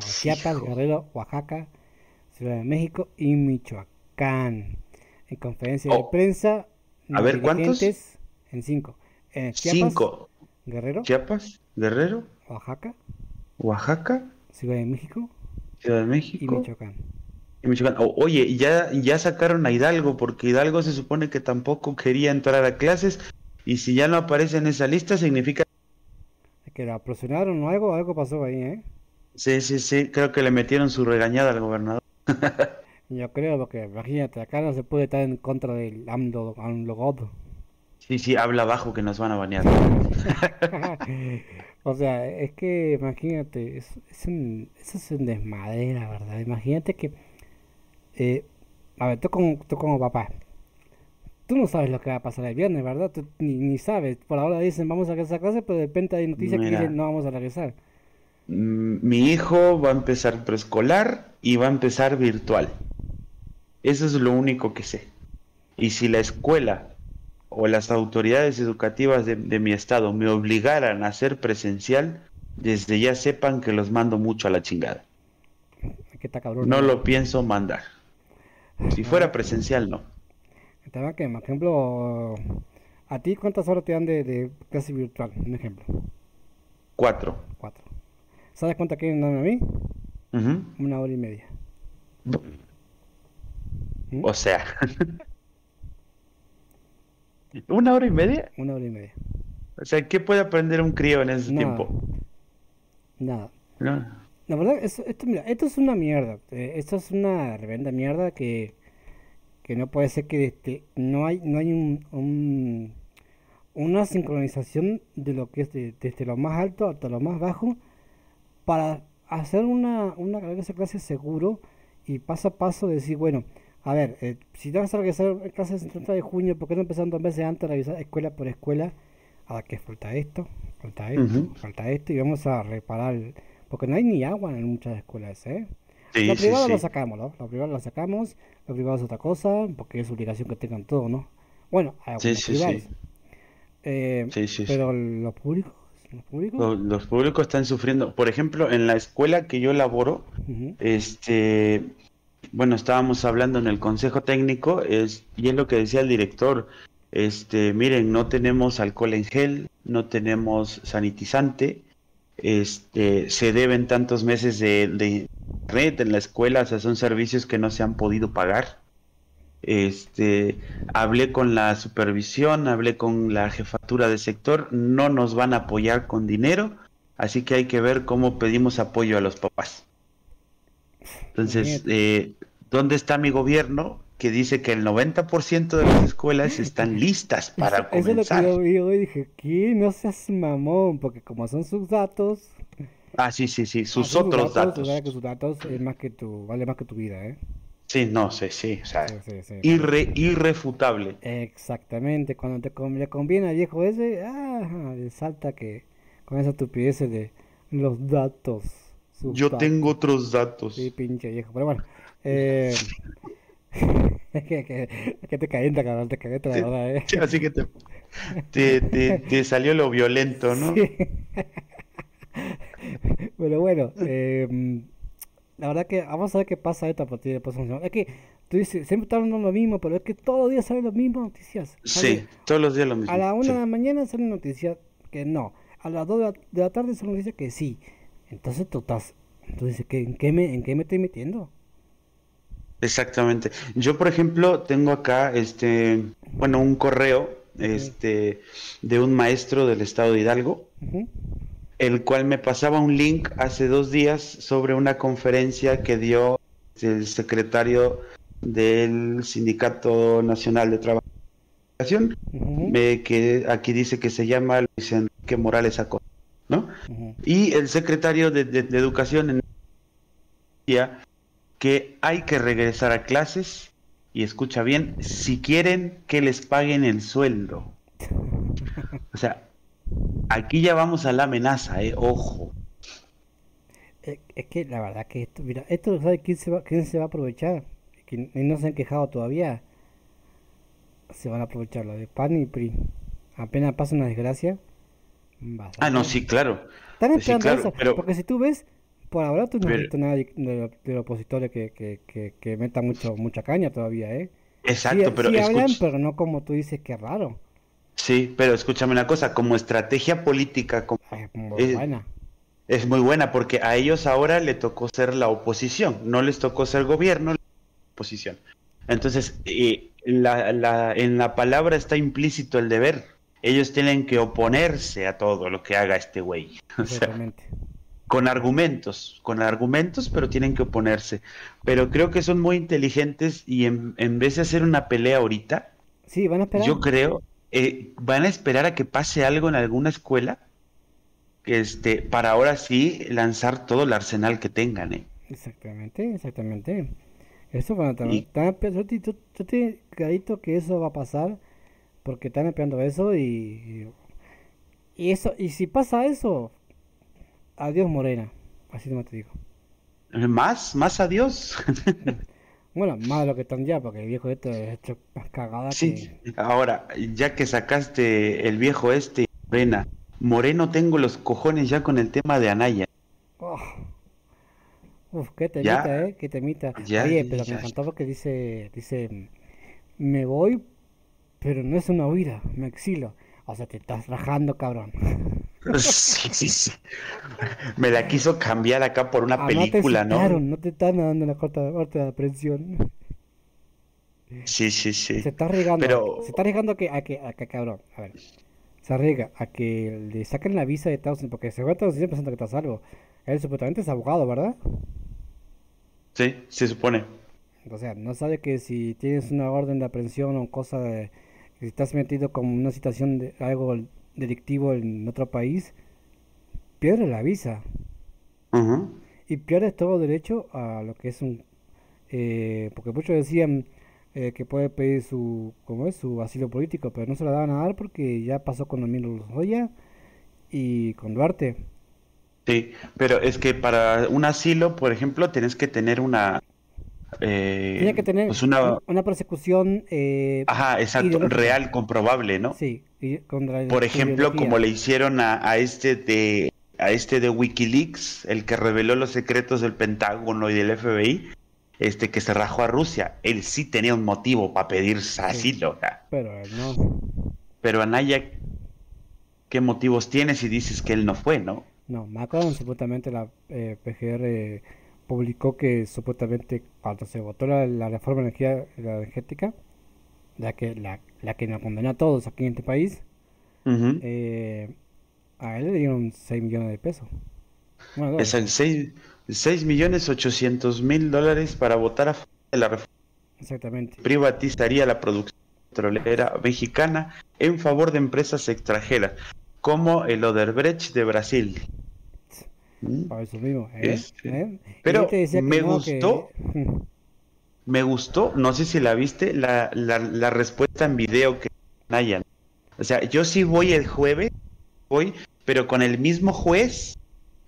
Chiapas, Guerrero, Oaxaca, Ciudad de México y Michoacán. En conferencia de Oh. prensa, A ver, ¿cuántos? En cinco. En Chiapas, Cinco. Guerrero, Chiapas, Guerrero, Oaxaca, Oaxaca, Ciudad de México Ciudad de y México Michoacán. y Michoacán. O- oye, y ya, y ya sacaron a Hidalgo, porque Hidalgo se supone que tampoco quería entrar a clases, y si ya no aparece en esa lista, significa... Que la aproximaron o algo, algo pasó ahí, ¿eh? Sí, sí, sí, creo que le metieron su regañada al gobernador. [LAUGHS] Yo creo, porque imagínate, acá no se puede estar en contra del AMLO, AMLO God. Sí, sí, habla bajo que nos van a banear. [LAUGHS] [LAUGHS] O sea, es que imagínate, es, es un, eso es un desmadre, la verdad. Imagínate que, eh, a ver, tú como, tú como papá, tú no sabes lo que va a pasar el viernes, ¿verdad? Tú ni, ni sabes. Por ahora dicen vamos a regresar a clase, pero de repente hay noticias que dicen no vamos a regresar. Mi hijo va a empezar preescolar y va a empezar virtual. Eso es lo único que sé. Y si la escuela o las autoridades educativas de, de mi estado me obligaran a hacer presencial, desde ya sepan que los mando mucho a la chingada. Está cabrón. No lo pienso mandar. Si fuera presencial, no. El tema que, por ejemplo, a ti cuántas horas te dan de, de clase virtual, un ejemplo, Cuatro. cuatro. ¿Sabes cuántas quieren darme a mí? Una hora y media. O sea. [LAUGHS] [LAUGHS] ¿Una hora y media? Una hora y media. O sea, ¿qué puede aprender un crío en ese Nada. tiempo? Nada. ¿No? La verdad, es- esto, mira, esto es una mierda. eh, esto es una revenda mierda que, que no puede ser que este, no hay, no hay un, un- una sincronización de lo que es de- desde lo más alto hasta lo más bajo para hacer una, una clase seguro y paso a paso decir, bueno, a ver, eh, si te vas a regresar clases el 30 de junio, ¿por qué no empezar dos meses antes a revisar escuela por escuela? A que falta esto, falta esto, falta esto y vamos a reparar, porque no hay ni agua en muchas escuelas, ¿eh? Sí, Lo sí, privado sí. lo sacamos, ¿no? Lo privado lo sacamos, lo privado es otra cosa, porque es obligación que tengan todo, ¿no? Bueno, hay algunos privados. sí. Eh, pero los públicos, los públicos, Lo- Los públicos están sufriendo. Por ejemplo, en la escuela que yo laboro, este, bueno, estábamos hablando en el consejo técnico, es, y es lo que decía el director, este, miren, no tenemos alcohol en gel, no tenemos sanitizante, este, se deben tantos meses de, red en la escuela, o sea, son servicios que no se han podido pagar. Este, hablé con la supervisión, hablé con la jefatura de sector, no nos van a apoyar con dinero, así que hay que ver cómo pedimos apoyo a los papás. Entonces, eh, ¿dónde está mi gobierno que dice que el 90% de las escuelas están listas [LAUGHS] para Eso, eso es lo que comenzar? yo vi hoy, dije, ¿qué? No seas mamón, porque como son sus datos, Ah, sí, sí, sí, sus otros datos. sabes que sus datos es más que tu, vale más que tu vida, ¿eh? Sí, no sé, sí, o sea, Sí, sí, sí. irre- irrefutable. Exactamente, cuando te con- le conviene al viejo ese, ah, salta que con esa estupidez de los datos. Sus Yo datos. tengo otros datos. Sí, pinche viejo, pero bueno. Eh... [LAUGHS] es que, que, es que te calienta, cabrón, te calienta, la Sí. verdad, ¿eh? Sí, Así que te, te, te- te salió lo violento, ¿no? Sí. Pero bueno, eh, la verdad que vamos a ver qué pasa esto a partir del próximo semana. Es que tú dices, siempre está hablando lo mismo, pero es que todos los días salen las mismas noticias. Sí, todos los días lo mismo. A la una sí. de la mañana salen noticias que no. A las dos de la, de la tarde salen noticias que sí. Entonces tú estás. Entonces, ¿qué, en, qué me, ¿en qué me estoy metiendo? Exactamente. Yo, por ejemplo, tengo acá, este, bueno, un correo, este, de un maestro del estado de Hidalgo, el cual me pasaba un link hace dos días sobre una conferencia que dio el secretario del Sindicato Nacional de Trabajo ujú, eh, que aquí dice que se llama Luis Enrique Morales Acosta, ¿no? Y el secretario de, de- de Educación en decía que hay que regresar a clases y escucha bien, si quieren que les paguen el sueldo. [LAUGHS] O sea, aquí ya vamos a la amenaza, eh, ojo. Es, es que la verdad que esto, mira, esto sabe quién se va, quién se va a aprovechar. Que no se han quejado todavía. Se van a aprovechar lo de PAN y PRI. Apenas pasa una desgracia, Ah, no, sí, claro. Están esperando eso, porque si tú ves, por ahora tú no has visto nada de, opositores que, que, que, que meta mucho, mucha caña todavía, ¿eh? Exacto, pero sí hablan, pero no como tú dices, que raro. Sí, pero escúchame una cosa, como estrategia política como es muy buena. Es muy buena porque a ellos ahora le tocó ser la oposición, no les tocó ser gobierno, oposición. Entonces, eh, la, la, en la palabra está implícito el deber. Ellos tienen que oponerse a todo lo que haga este güey. [LAUGHS] Exactamente con argumentos, con argumentos, pero tienen que oponerse. Pero creo que son muy inteligentes y en, vez de hacer una pelea ahorita, sí, van a esperar. Yo creo, eh, van a esperar a que pase algo en alguna escuela, este, para ahora sí lanzar todo el arsenal que tengan, ¿eh? Exactamente, exactamente. Eso van a y... yo, te, clarito que eso va a pasar porque están esperando eso y, y eso y si pasa eso Adiós Morena, así te digo. ¿Más? ¿Más adiós? [LAUGHS] bueno, más de lo que están ya, porque el viejo este es hecho más cagada Sí, ahora, ya que sacaste el viejo este, Morena, Moreno tengo los cojones ya con el tema de Anaya. Oh. Uf, qué temita, ¿eh? Qué temita. Ya, Oye, pero me encantó porque dice, dice, me voy, pero no es una huida, me exilo. O sea, te estás rajando, cabrón. [LAUGHS] Sí, sí, sí. Me la quiso cambiar acá por una ah, película, no ¿no? No te están dando la corta, corta presión. Sí, sí, sí. Se está arriesgando. Se está arriesgando a que, a que, a que, cabrón. A ver. Se arriesga a que le saquen la visa de Estados Unidos. Porque se va a Estados Unidos pensando que está salvo. Él supuestamente es abogado, ¿verdad? Sí, se supone. O sea, no sabe que si tienes una orden de aprehensión o cosa de. Si estás metido con una situación de algo delictivo en otro país, pierde la visa. Y pierde todo derecho a lo que es un... Eh, porque muchos decían eh, que puede pedir su, ¿cómo es? su asilo político, pero no se lo daban a dar porque ya pasó con Emilio Lozoya y con Duarte. Sí, pero es que para un asilo, por ejemplo, tienes que tener una eh, Tiene que tener pues una... una... persecución. Eh, Ajá, exacto, real, comprobable, ¿no? Sí. Por ejemplo, como le hicieron a, este de a este de WikiLeaks, el que reveló los secretos del Pentágono y del FBI, este que se rajó a Rusia, él sí tenía un motivo para pedir asilo. Pero no. Pero Anaya, ¿qué motivos tiene si dices que él no fue, no? No, Macron supuestamente la eh, PGR publicó que supuestamente cuando se votó la, reforma energía, energética, la que, la, la, que nos condenó a todos aquí en este país, eh, a él le dieron 6 millones de pesos. Bueno, es el 6, 6 millones 800 mil dólares para votar a favor de la reforma. Exactamente. Privatizaría la producción petrolera mexicana en favor de empresas extranjeras, como el Oderbrecht de Brasil. ¿Mm? eso mismo, ¿eh? ¿Eh? Pero me gustó, [LAUGHS] me gustó, no sé si la viste, la, la, respuesta en video que hayan. O sea, yo sí voy el jueves, voy, pero con el mismo juez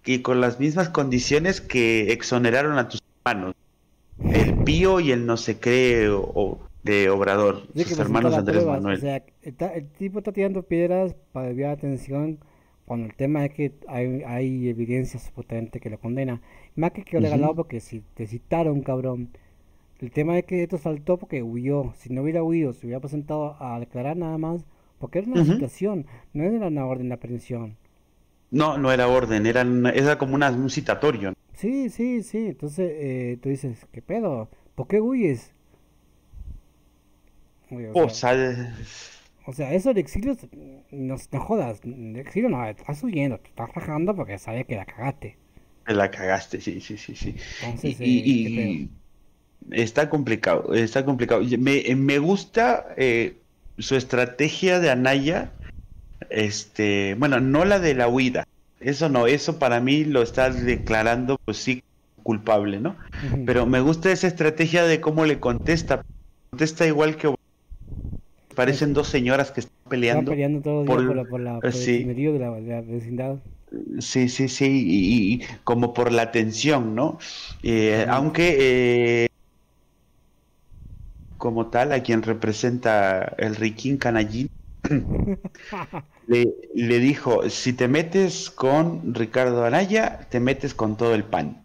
y con las mismas condiciones que exoneraron a tus hermanos. El Pío y el no se cree o, de Obrador, sus hermanos Andrés Manuel. O sea, el tipo está tirando piedras para desviar atención cuando el tema es que hay, hay evidencias potentes que lo condena. Más que que lo uh porque si te citaron, cabrón. El tema es que esto saltó porque huyó. Si no hubiera huido, se hubiera presentado a declarar nada más. Porque era una situación, no era una orden de aprehensión. No, no era orden, era, era como una, un citatorio. Sí, sí, sí. Entonces eh, tú dices, ¿qué pedo? ¿Por qué huyes? o, sea, o sea, eso de exilio, no, no jodas, de exilio no, estás huyendo, te estás rajando porque sabes que la cagaste. La cagaste, sí, sí, sí, sí. y, eh, está complicado, está complicado. Me, me gusta eh, su estrategia de Anaya, este, bueno, no la de la huida, eso no, eso para mí lo está declarando, pues sí, culpable, ¿no? Pero me gusta esa estrategia de cómo le contesta, contesta igual que Parecen dos señoras que están peleando. Están peleando todo por, por, la, por, la, por sí. el de la, de la, vecindad. Sí, sí, sí, y, y, como por la tensión, ¿no? Eh, aunque eh, como tal, a quien representa el Riquín Canallín, [LAUGHS] le, le dijo, si te metes con Ricardo Anaya, te metes con todo el PAN.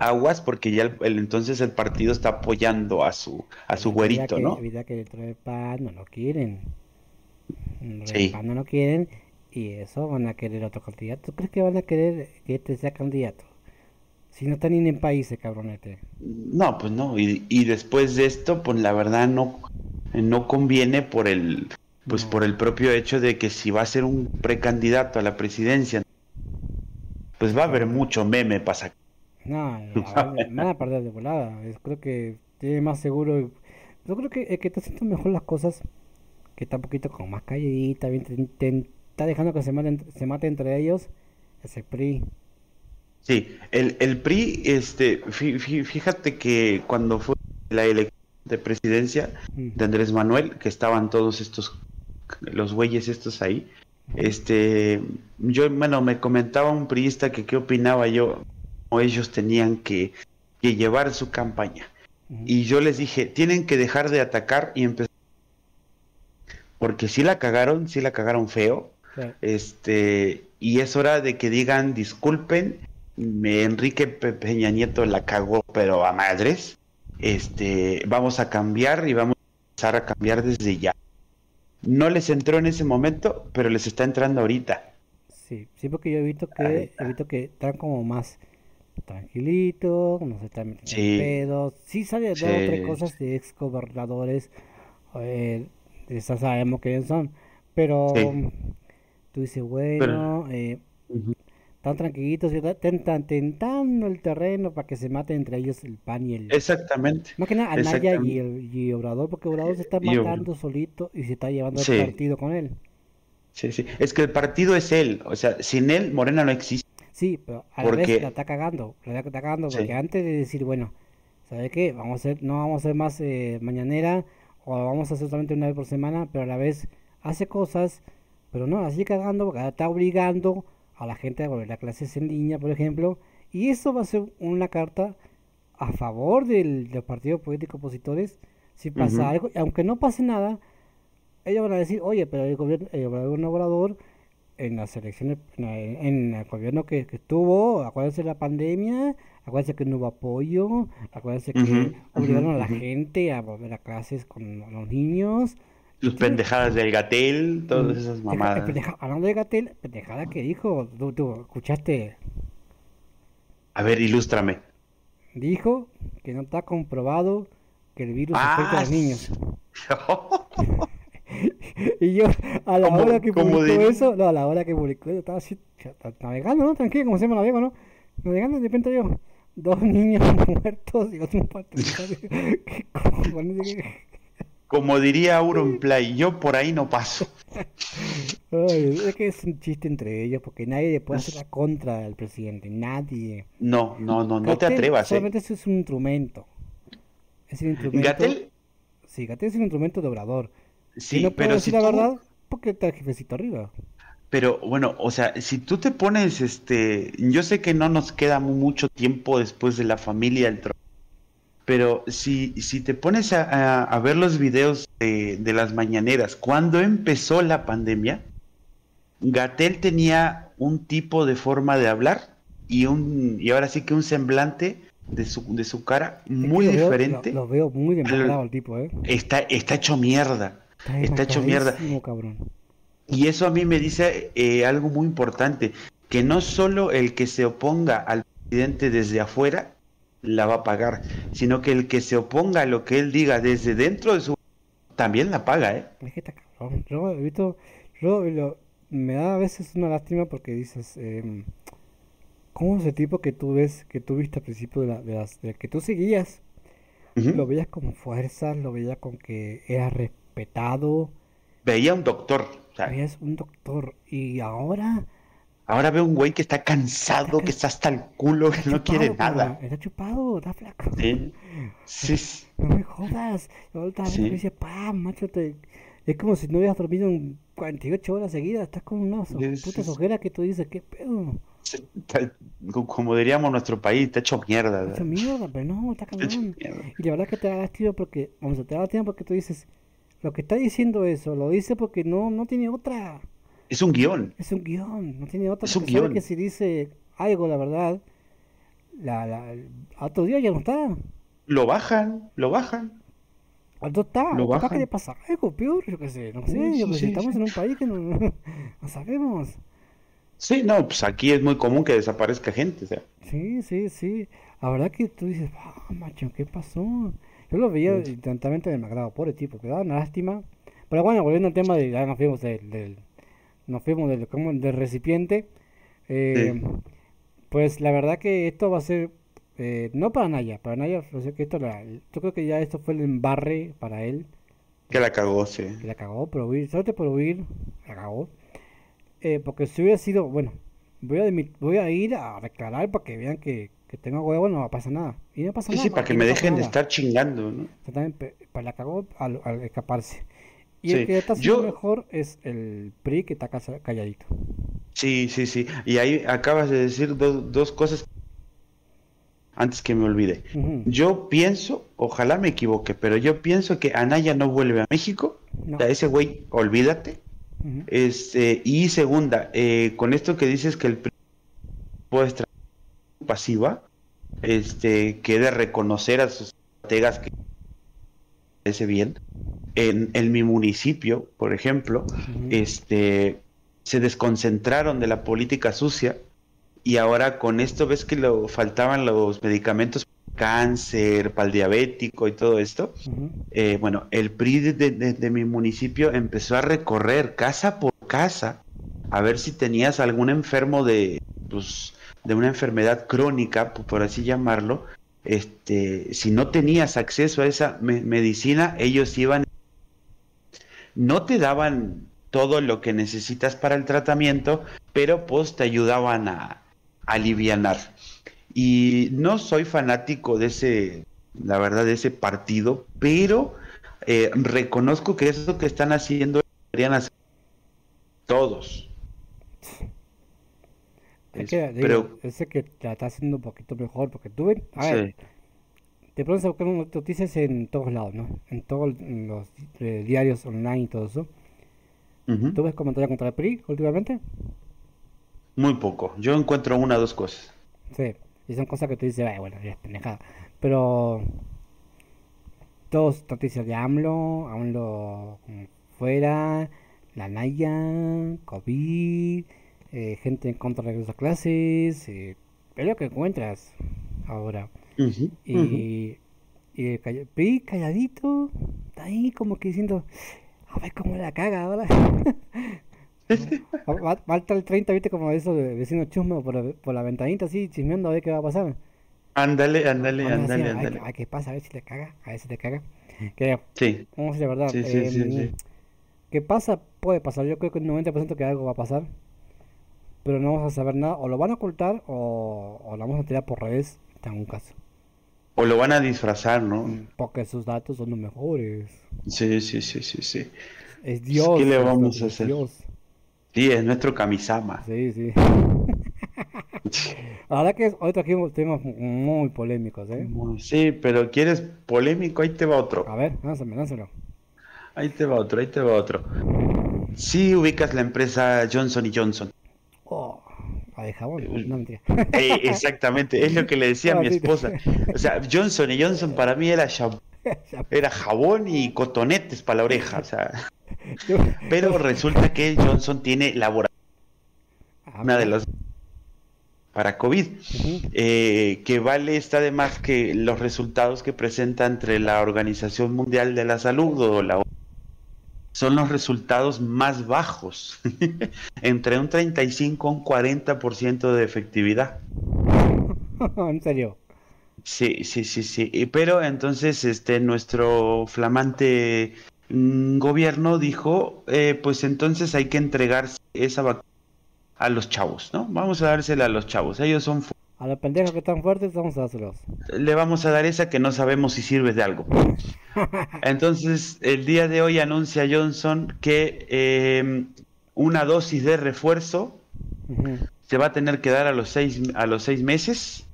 Aguas porque ya el, entonces el partido está apoyando a su a su güerito, que, ¿no? Vida que dentro del PAN no lo quieren. Sí. PAN no lo quieren y eso van a querer otro candidato. ¿Tú crees que van a querer que este sea candidato? Si no están ni en países, cabronete. No, pues no. Y, y después de esto, pues la verdad no, no conviene por el pues por el propio hecho de que si va a ser un precandidato a la presidencia, pues va a haber mucho meme para sacar. No, [LAUGHS] van a perder de volada. creo que tiene más seguro. Yo creo que el que está haciendo mejor las cosas, que está un poquito como más calladita, bien, está dejando que se maten, se mate entre ellos, es el PRI. Sí, el, el PRI, este, fíjate que cuando fue la elección de presidencia de Andrés Manuel, que estaban todos estos, los güeyes estos ahí, este, yo, bueno, me comentaba un priista que qué opinaba yo, ellos tenían que, que llevar su campaña. Y yo les dije, tienen que dejar de atacar y empezar. Porque si la cagaron, si la cagaron feo. Este, y es hora de que digan disculpen me Enrique Peña Nieto la cagó, pero a madres. Este, vamos a cambiar y vamos a empezar a cambiar desde ya. No les entró en ese momento, pero les está entrando ahorita. Sí, sí, porque yo he visto que, he visto que están como más tranquilitos, no se están metiendo sí. pedos. Sí sale dos o tres cosas de ex gobernadores, eh, esas sabemos quiénes son, pero tú dices, bueno, eh, están tranquilitos, están tentando el terreno para que se maten entre ellos el pan y el... Exactamente. Más que nada Anaya y, el, y Obrador, porque Obrador se está matando solito y se está llevando el partido con él. Sí, sí. Es que el partido es él. O sea, sin él, Morena no existe. Sí, pero a la vez la está cagando. La está cagando porque antes de decir, bueno, ¿sabe qué? Vamos a hacer, no vamos a hacer más eh, mañanera o vamos a hacer solamente una vez por semana, pero a la vez hace cosas, pero no, así cagando porque está obligando a la gente a volver a clases en línea, por ejemplo, y eso va a ser una carta a favor del, de los partidos políticos opositores si pasa algo, aunque no pase nada, ellos van a decir, oye, pero el gobierno, el gobernador en las elecciones, en, el gobierno que, que, estuvo, acuérdense de la pandemia, acuérdense que no hubo apoyo, acuérdense que obligaron a la gente a volver a clases con los niños, sus pendejadas del Gatel, todas mm. esas mamadas. hablando de Gatel, pendejada que dijo, tú, tú, escuchaste. A ver, ilústrame. Dijo que no está comprobado que el virus afecta a los ah, niños. [LAUGHS] [LAUGHS] y yo, a la hora que publicó eso, no, a la hora que publicó eso, estaba así, navegando, ¿no? Tranquilo, como se llama navego, ¿no? Navegando, de repente yo, dos niños [LAUGHS] muertos y otro parte. [LAUGHS] ¿Qué como diría Auronplay, yo por ahí no paso. es que es un chiste entre ellos, porque nadie puede hacer la contra del presidente, nadie. No, no, no, no te atrevas. ¿eh? Solamente eso es un instrumento. Es un instrumento. ¿Gatel? Sí, Gatel es un instrumento de obrador. Sí, no pero decir si la verdad, porque está el jefecito arriba. Pero bueno, o sea, si tú te pones, este, yo sé que no nos queda mucho tiempo después de la familia el trono pero si, si te pones a, ver los videos de, las mañaneras, cuando empezó la pandemia, Gatel tenía un tipo de forma de hablar y un y ahora sí que un semblante de su, de su cara muy diferente. lo, veo muy demacrado el tipo, ¿eh? Está, está hecho mierda. Está, hecho mierda. Y eso a mí me dice eh, algo muy importante, que no solo el que se oponga al presidente desde afuera la va a pagar, sino que el que se oponga a lo que él diga desde dentro de su también la paga, ¿eh? Es que está cabrón. Yo me da a veces una lástima porque dices, eh, ¿cómo ese tipo que tú ves, que tú viste al principio de, la, de las, de que tú seguías, lo veías con fuerza, lo veías con que era respetado? Veía un doctor. Veías un doctor y ahora Ahora veo un güey que está cansado, que está hasta el culo, que no quiere nada. Está chupado, está flaco. Sí. sí. No me jodas. Otra vez me dice, pa, macho, te... es como si no hubieras dormido en 48 horas seguidas. Estás con unas putas ojeras que tú dices, ¿qué pedo? como diríamos nuestro país, está hecho mierda. Está hecho mierda, pero no, está cabrón. Y la verdad es que te da lástima porque, vamos a te da lástima porque tú dices, lo que está diciendo eso, lo dice porque no, no tiene otra. Es un guion. Es un guion, no tiene otra. Es un guion. que si dice algo, la verdad, la, la, otro día ya no está. Lo bajan, lo bajan. Al otro está, Lo capaz bajan. que le pasa algo peor, yo qué sé, no sé, Sí, yo sí, qué sé, sí, estamos en un país que no, no, no sabemos. Sí, no, pues aquí es muy común que desaparezca gente, o sea. Sí, sí, sí. La verdad que tú dices, ah, macho, ¿qué pasó? Yo lo veía Sí. intensamente demacrado, pobre tipo, que daba una lástima. Pero bueno, volviendo al tema de, ya nos fuimos del, del- nos fuimos del, ¿cómo? del recipiente. eh, pues la verdad que esto va a ser, eh, no para Naya, para Naya, o sea que esto la- yo creo que ya esto fue el embarre para él, Que la cagó, sí. que la cagó por huir, solamente por huir, la cagó. Eh, porque si hubiera sido, bueno, voy a, voy a ir a declarar para que vean que, que tengo huevo, no va a pasar nada. Y no pasa Sí, nada, sí, para que me dejen de estar chingando, ¿no? Exactamente, para la cagó al, al escaparse. Y Sí, el que está haciendo yo- mejor es el PRI que está calladito. Sí, sí, sí. Y ahí acabas de decir do- dos cosas antes que me olvide. Yo pienso, ojalá me equivoque, pero yo pienso que Anaya no vuelve a México. No. O sea, ese güey, olvídate. Ujú. Este, y segunda, eh, con esto que dices que el PRI puede estar pasiva, este, que de reconocer a sus estrategas que parece bien. En, en mi municipio, por ejemplo, este, se desconcentraron de la política sucia y ahora con esto ves que lo faltaban los medicamentos para cáncer, para el diabético y todo esto. Eh, bueno, el PRI de, de- de mi municipio empezó a recorrer casa por casa a ver si tenías algún enfermo de, pues, de una enfermedad crónica, por así llamarlo. Este, si no tenías acceso a esa me- medicina, ellos iban, no te daban todo lo que necesitas para el tratamiento, pero pues te ayudaban a, a alivianar. Y no soy fanático de ese, la verdad, de ese partido, pero eh, reconozco que eso que están haciendo deberían hacer todos. Es Es- que, digo, pero- ese que la está haciendo un poquito mejor, porque tú ven, a ver, Sí. te pones a buscar noticias en todos lados, ¿no? En todos los eh, diarios online y todo eso. Ujú. ¿Tú ves comentarios contra el PRI últimamente? Muy poco. Yo encuentro una o dos cosas. Sí, y son cosas que tú dices, "Ay, bueno, ya es pendejada. Pero todos noticias de AMLO, AMLO fuera, la Naya, COVID, eh, gente en contra de regreso a clases, eh, es lo que encuentras ahora. Y, y el calla- PRI calladito, está ahí como que diciendo, a ver cómo la caga ahora. [LAUGHS] Falta el 30, viste, como eso de vecino chusmo por, la- por la ventanita así, chismeando a ver qué va a pasar. Ándale, ándale, a ándale, decir, "Ay, ándale. ay, ¿qué pasa? A ver si le caga, a ver si le caga. Que, Sí, vamos a decir la verdad, sí, sí, sí, em, sí. ¿qué pasa? Puede pasar, yo creo que un 90% que algo va a pasar, pero no vamos a saber nada, o lo van a ocultar o, o lo vamos a tirar por redes en algún caso, O lo van a disfrazar, ¿no? porque sus datos son los mejores. Sí, sí, sí, sí, sí. Es Dios. ¿qué le vamos a hacer? Dios. Sí, es nuestro Kamisama. Sí, sí. [LAUGHS] La verdad que hoy trajimos temas muy polémicos, ¿eh? Sí, pero ¿quieres polémico? Ahí te va otro. A ver, lánzame, lánzalo. Ahí te va otro, ahí te va otro. Sí ubicas la empresa Johnson y Johnson. Oh, la de jabón, no mentira. Eh, exactamente, es lo que le decía a mi esposa. O sea, Johnson y Johnson para mí era, jab- era jabón y cotonetes para la oreja. O sea, pero resulta que Johnson tiene laboratorio, Ah, una de las para COVID, eh, que vale está de más que los resultados que presenta entre la Organización Mundial de la Salud o la son los resultados más bajos, [LAUGHS] entre un 35 y un 40% de efectividad. [LAUGHS] en serio. Sí, sí, sí, sí. Pero entonces, este, nuestro flamante mm, gobierno dijo, eh, pues entonces hay que entregar esa vacuna a los chavos, ¿no? Vamos a dársela a los chavos. Ellos son, A los pendejos que están fuertes, vamos a dárselos. le vamos a dar esa que no sabemos si sirve de algo. [LAUGHS] Entonces, el día de hoy anuncia Johnson que eh, una dosis de refuerzo se va a tener que dar a los seis, a los seis meses.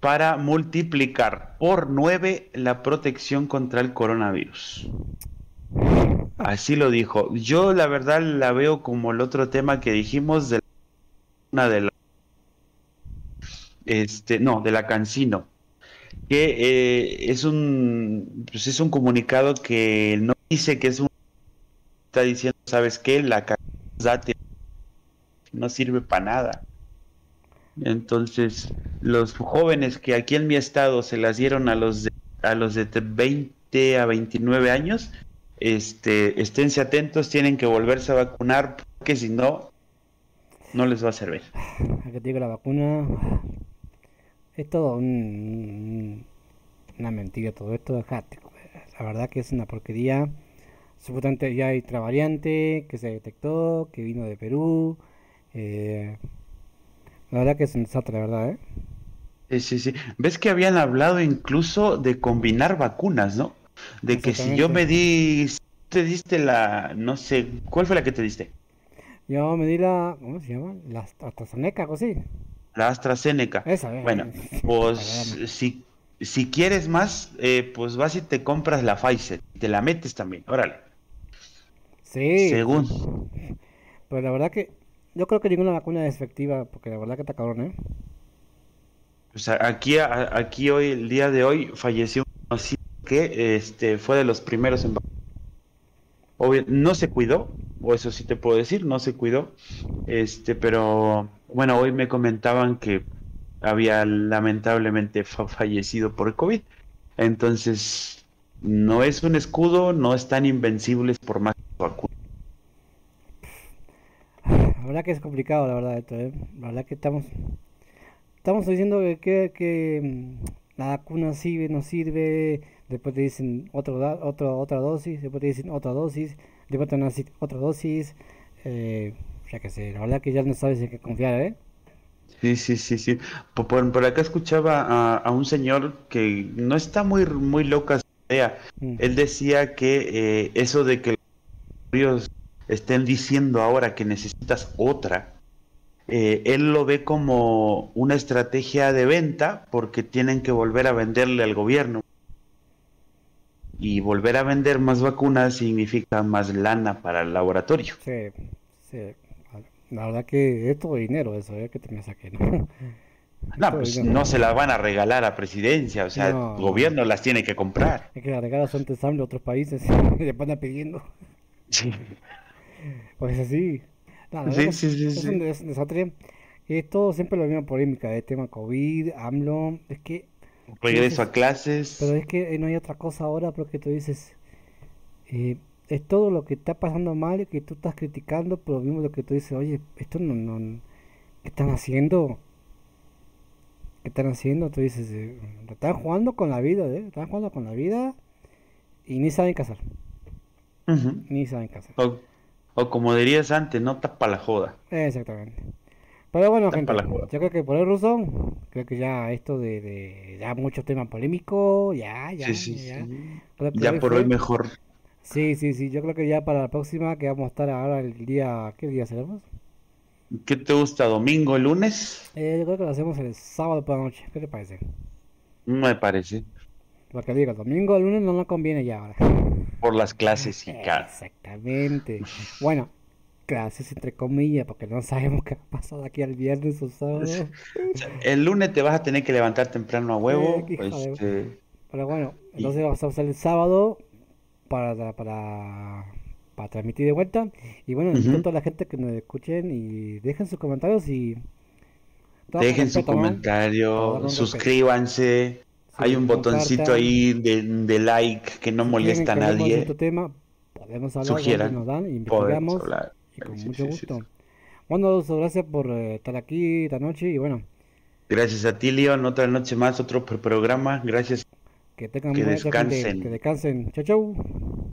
para multiplicar por 9 la protección contra el coronavirus. Así lo dijo. Yo la verdad la veo como el otro tema que dijimos de una de la este, no, de la Cancino, que eh, es un pues es un comunicado que no dice que es un está diciendo, ¿sabes qué? La Cancino no sirve para nada. Entonces, los jóvenes que aquí en mi estado se las dieron a los de, a los de 20 a 29 años, este, esténse atentos, tienen que volverse a vacunar, porque si no, no les va a servir. A que te diga la vacuna, es todo un- una mentira, todo esto, dejate. La verdad que es una porquería. Supuestamente ya hay otra variante que se detectó, que vino de Perú. eh, la verdad que es un desastre, la verdad, ¿eh? Sí, sí, sí. ¿Ves que habían hablado incluso de combinar vacunas, ¿no? De que si yo me di, te diste la, no sé, ¿cuál fue la que te diste? Yo me di la, ¿cómo se llama? La AstraZeneca, algo así. La AstraZeneca. Esa, eh. Bueno, pues si, si quieres más, eh, pues vas y te compras la Pfizer, te la metes también, órale. Sí, Según. pero la verdad que yo creo que ninguna vacuna es efectiva, porque la verdad que está cabrón, ¿eh? O sea, aquí, a- aquí hoy, el día de hoy, falleció un conocido que este, fue de los primeros en Obvio, no se cuidó, o eso sí te puedo decir, no se cuidó. Este, pero bueno, hoy me comentaban que había lamentablemente fa- fallecido por COVID. Entonces, no es un escudo, no están invencibles por más vacunas. La verdad que es complicado, la verdad, esto, ¿eh? La verdad que estamos, estamos diciendo que, que, mm, la vacuna sirve, no sirve, después te dicen otro, otro, otra dosis, después te dicen otra dosis, después te decir otra dosis, eh, ya que sé, la verdad que ya no sabes en qué confiar, ¿eh? Sí, sí, sí, sí. Por, por- acá escuchaba a, a un señor que no está muy, muy loca su idea. Mm. Él decía que eh, eso de que los laboratorios estén diciendo ahora que necesitas otra, eh, él lo ve como una estrategia de venta porque tienen que volver a venderle al gobierno. Y volver a vender más vacunas significa más lana para el laboratorio. Sí, sí, la verdad que es todo dinero eso, ¿eh? Que te me saqué, ¿no? No, [LAUGHS] pues no se las van a regalar a presidencia, o sea, No. el gobierno las tiene que comprar. Es que la regalas ensamble a otros países [LAUGHS] y le van pidiendo. Sí. Pues así. No, la Sí, sí, sí, es sí. un, es un desastre. Es todo siempre la misma polémica de tema COVID, AMLO. Es que, Regreso a clases. pero es que eh, no hay otra cosa ahora porque tú dices, eh, es todo lo que está pasando mal y que tú estás criticando, pero mismo lo que tú dices, oye, esto no, no, ¿qué están haciendo? ¿Qué están haciendo? Tú dices, eh, están jugando con la vida, ¿eh? Están jugando con la vida y ni saben Ujú. ni saben hacer. O, o como dirías antes, no tapa la joda. Exactamente. Pero bueno, Tapa gente, la joda. yo creo que por el ruso, creo que ya esto de, de ya muchos temas polémicos, ya, ya, Sí, sí, ya. sí. Ya por fue- hoy mejor. Sí, sí, sí, yo creo que ya para la próxima, que vamos a estar ahora el día, ¿qué día seremos? ¿Qué te gusta? ¿Domingo, lunes? Eh, yo creo que lo hacemos el sábado por la noche, ¿qué te parece? Me parece. Porque digo, el domingo, lunes no nos conviene ya ahora. Por las clases [LAUGHS] y cada. Exactamente. [LAUGHS] Bueno, clases entre comillas, porque no sabemos qué pasó de aquí al viernes o sábado. [LAUGHS] El lunes te vas a tener que levantar temprano a huevo. De- este, Pero bueno, Y- entonces vamos a usar el sábado para, para, para transmitir de vuelta. Y bueno, invito a Ujú. toda la gente que nos escuchen y dejen sus comentarios y... Dejen su comentario, suscríbanse. Hay Sí, un botoncito ahí de, de like que no molesta a nadie. tema, podemos hablar, Sugieran. nos dan, Podemos investigamos hablar. y con Sí, mucho gusto. sí. Bueno, gracias por eh, estar aquí esta noche y bueno, Gracias a ti, Leon. Otra noche más, otro programa. Gracias. Que tengan Que buena gente. que descansen. Chau, chau.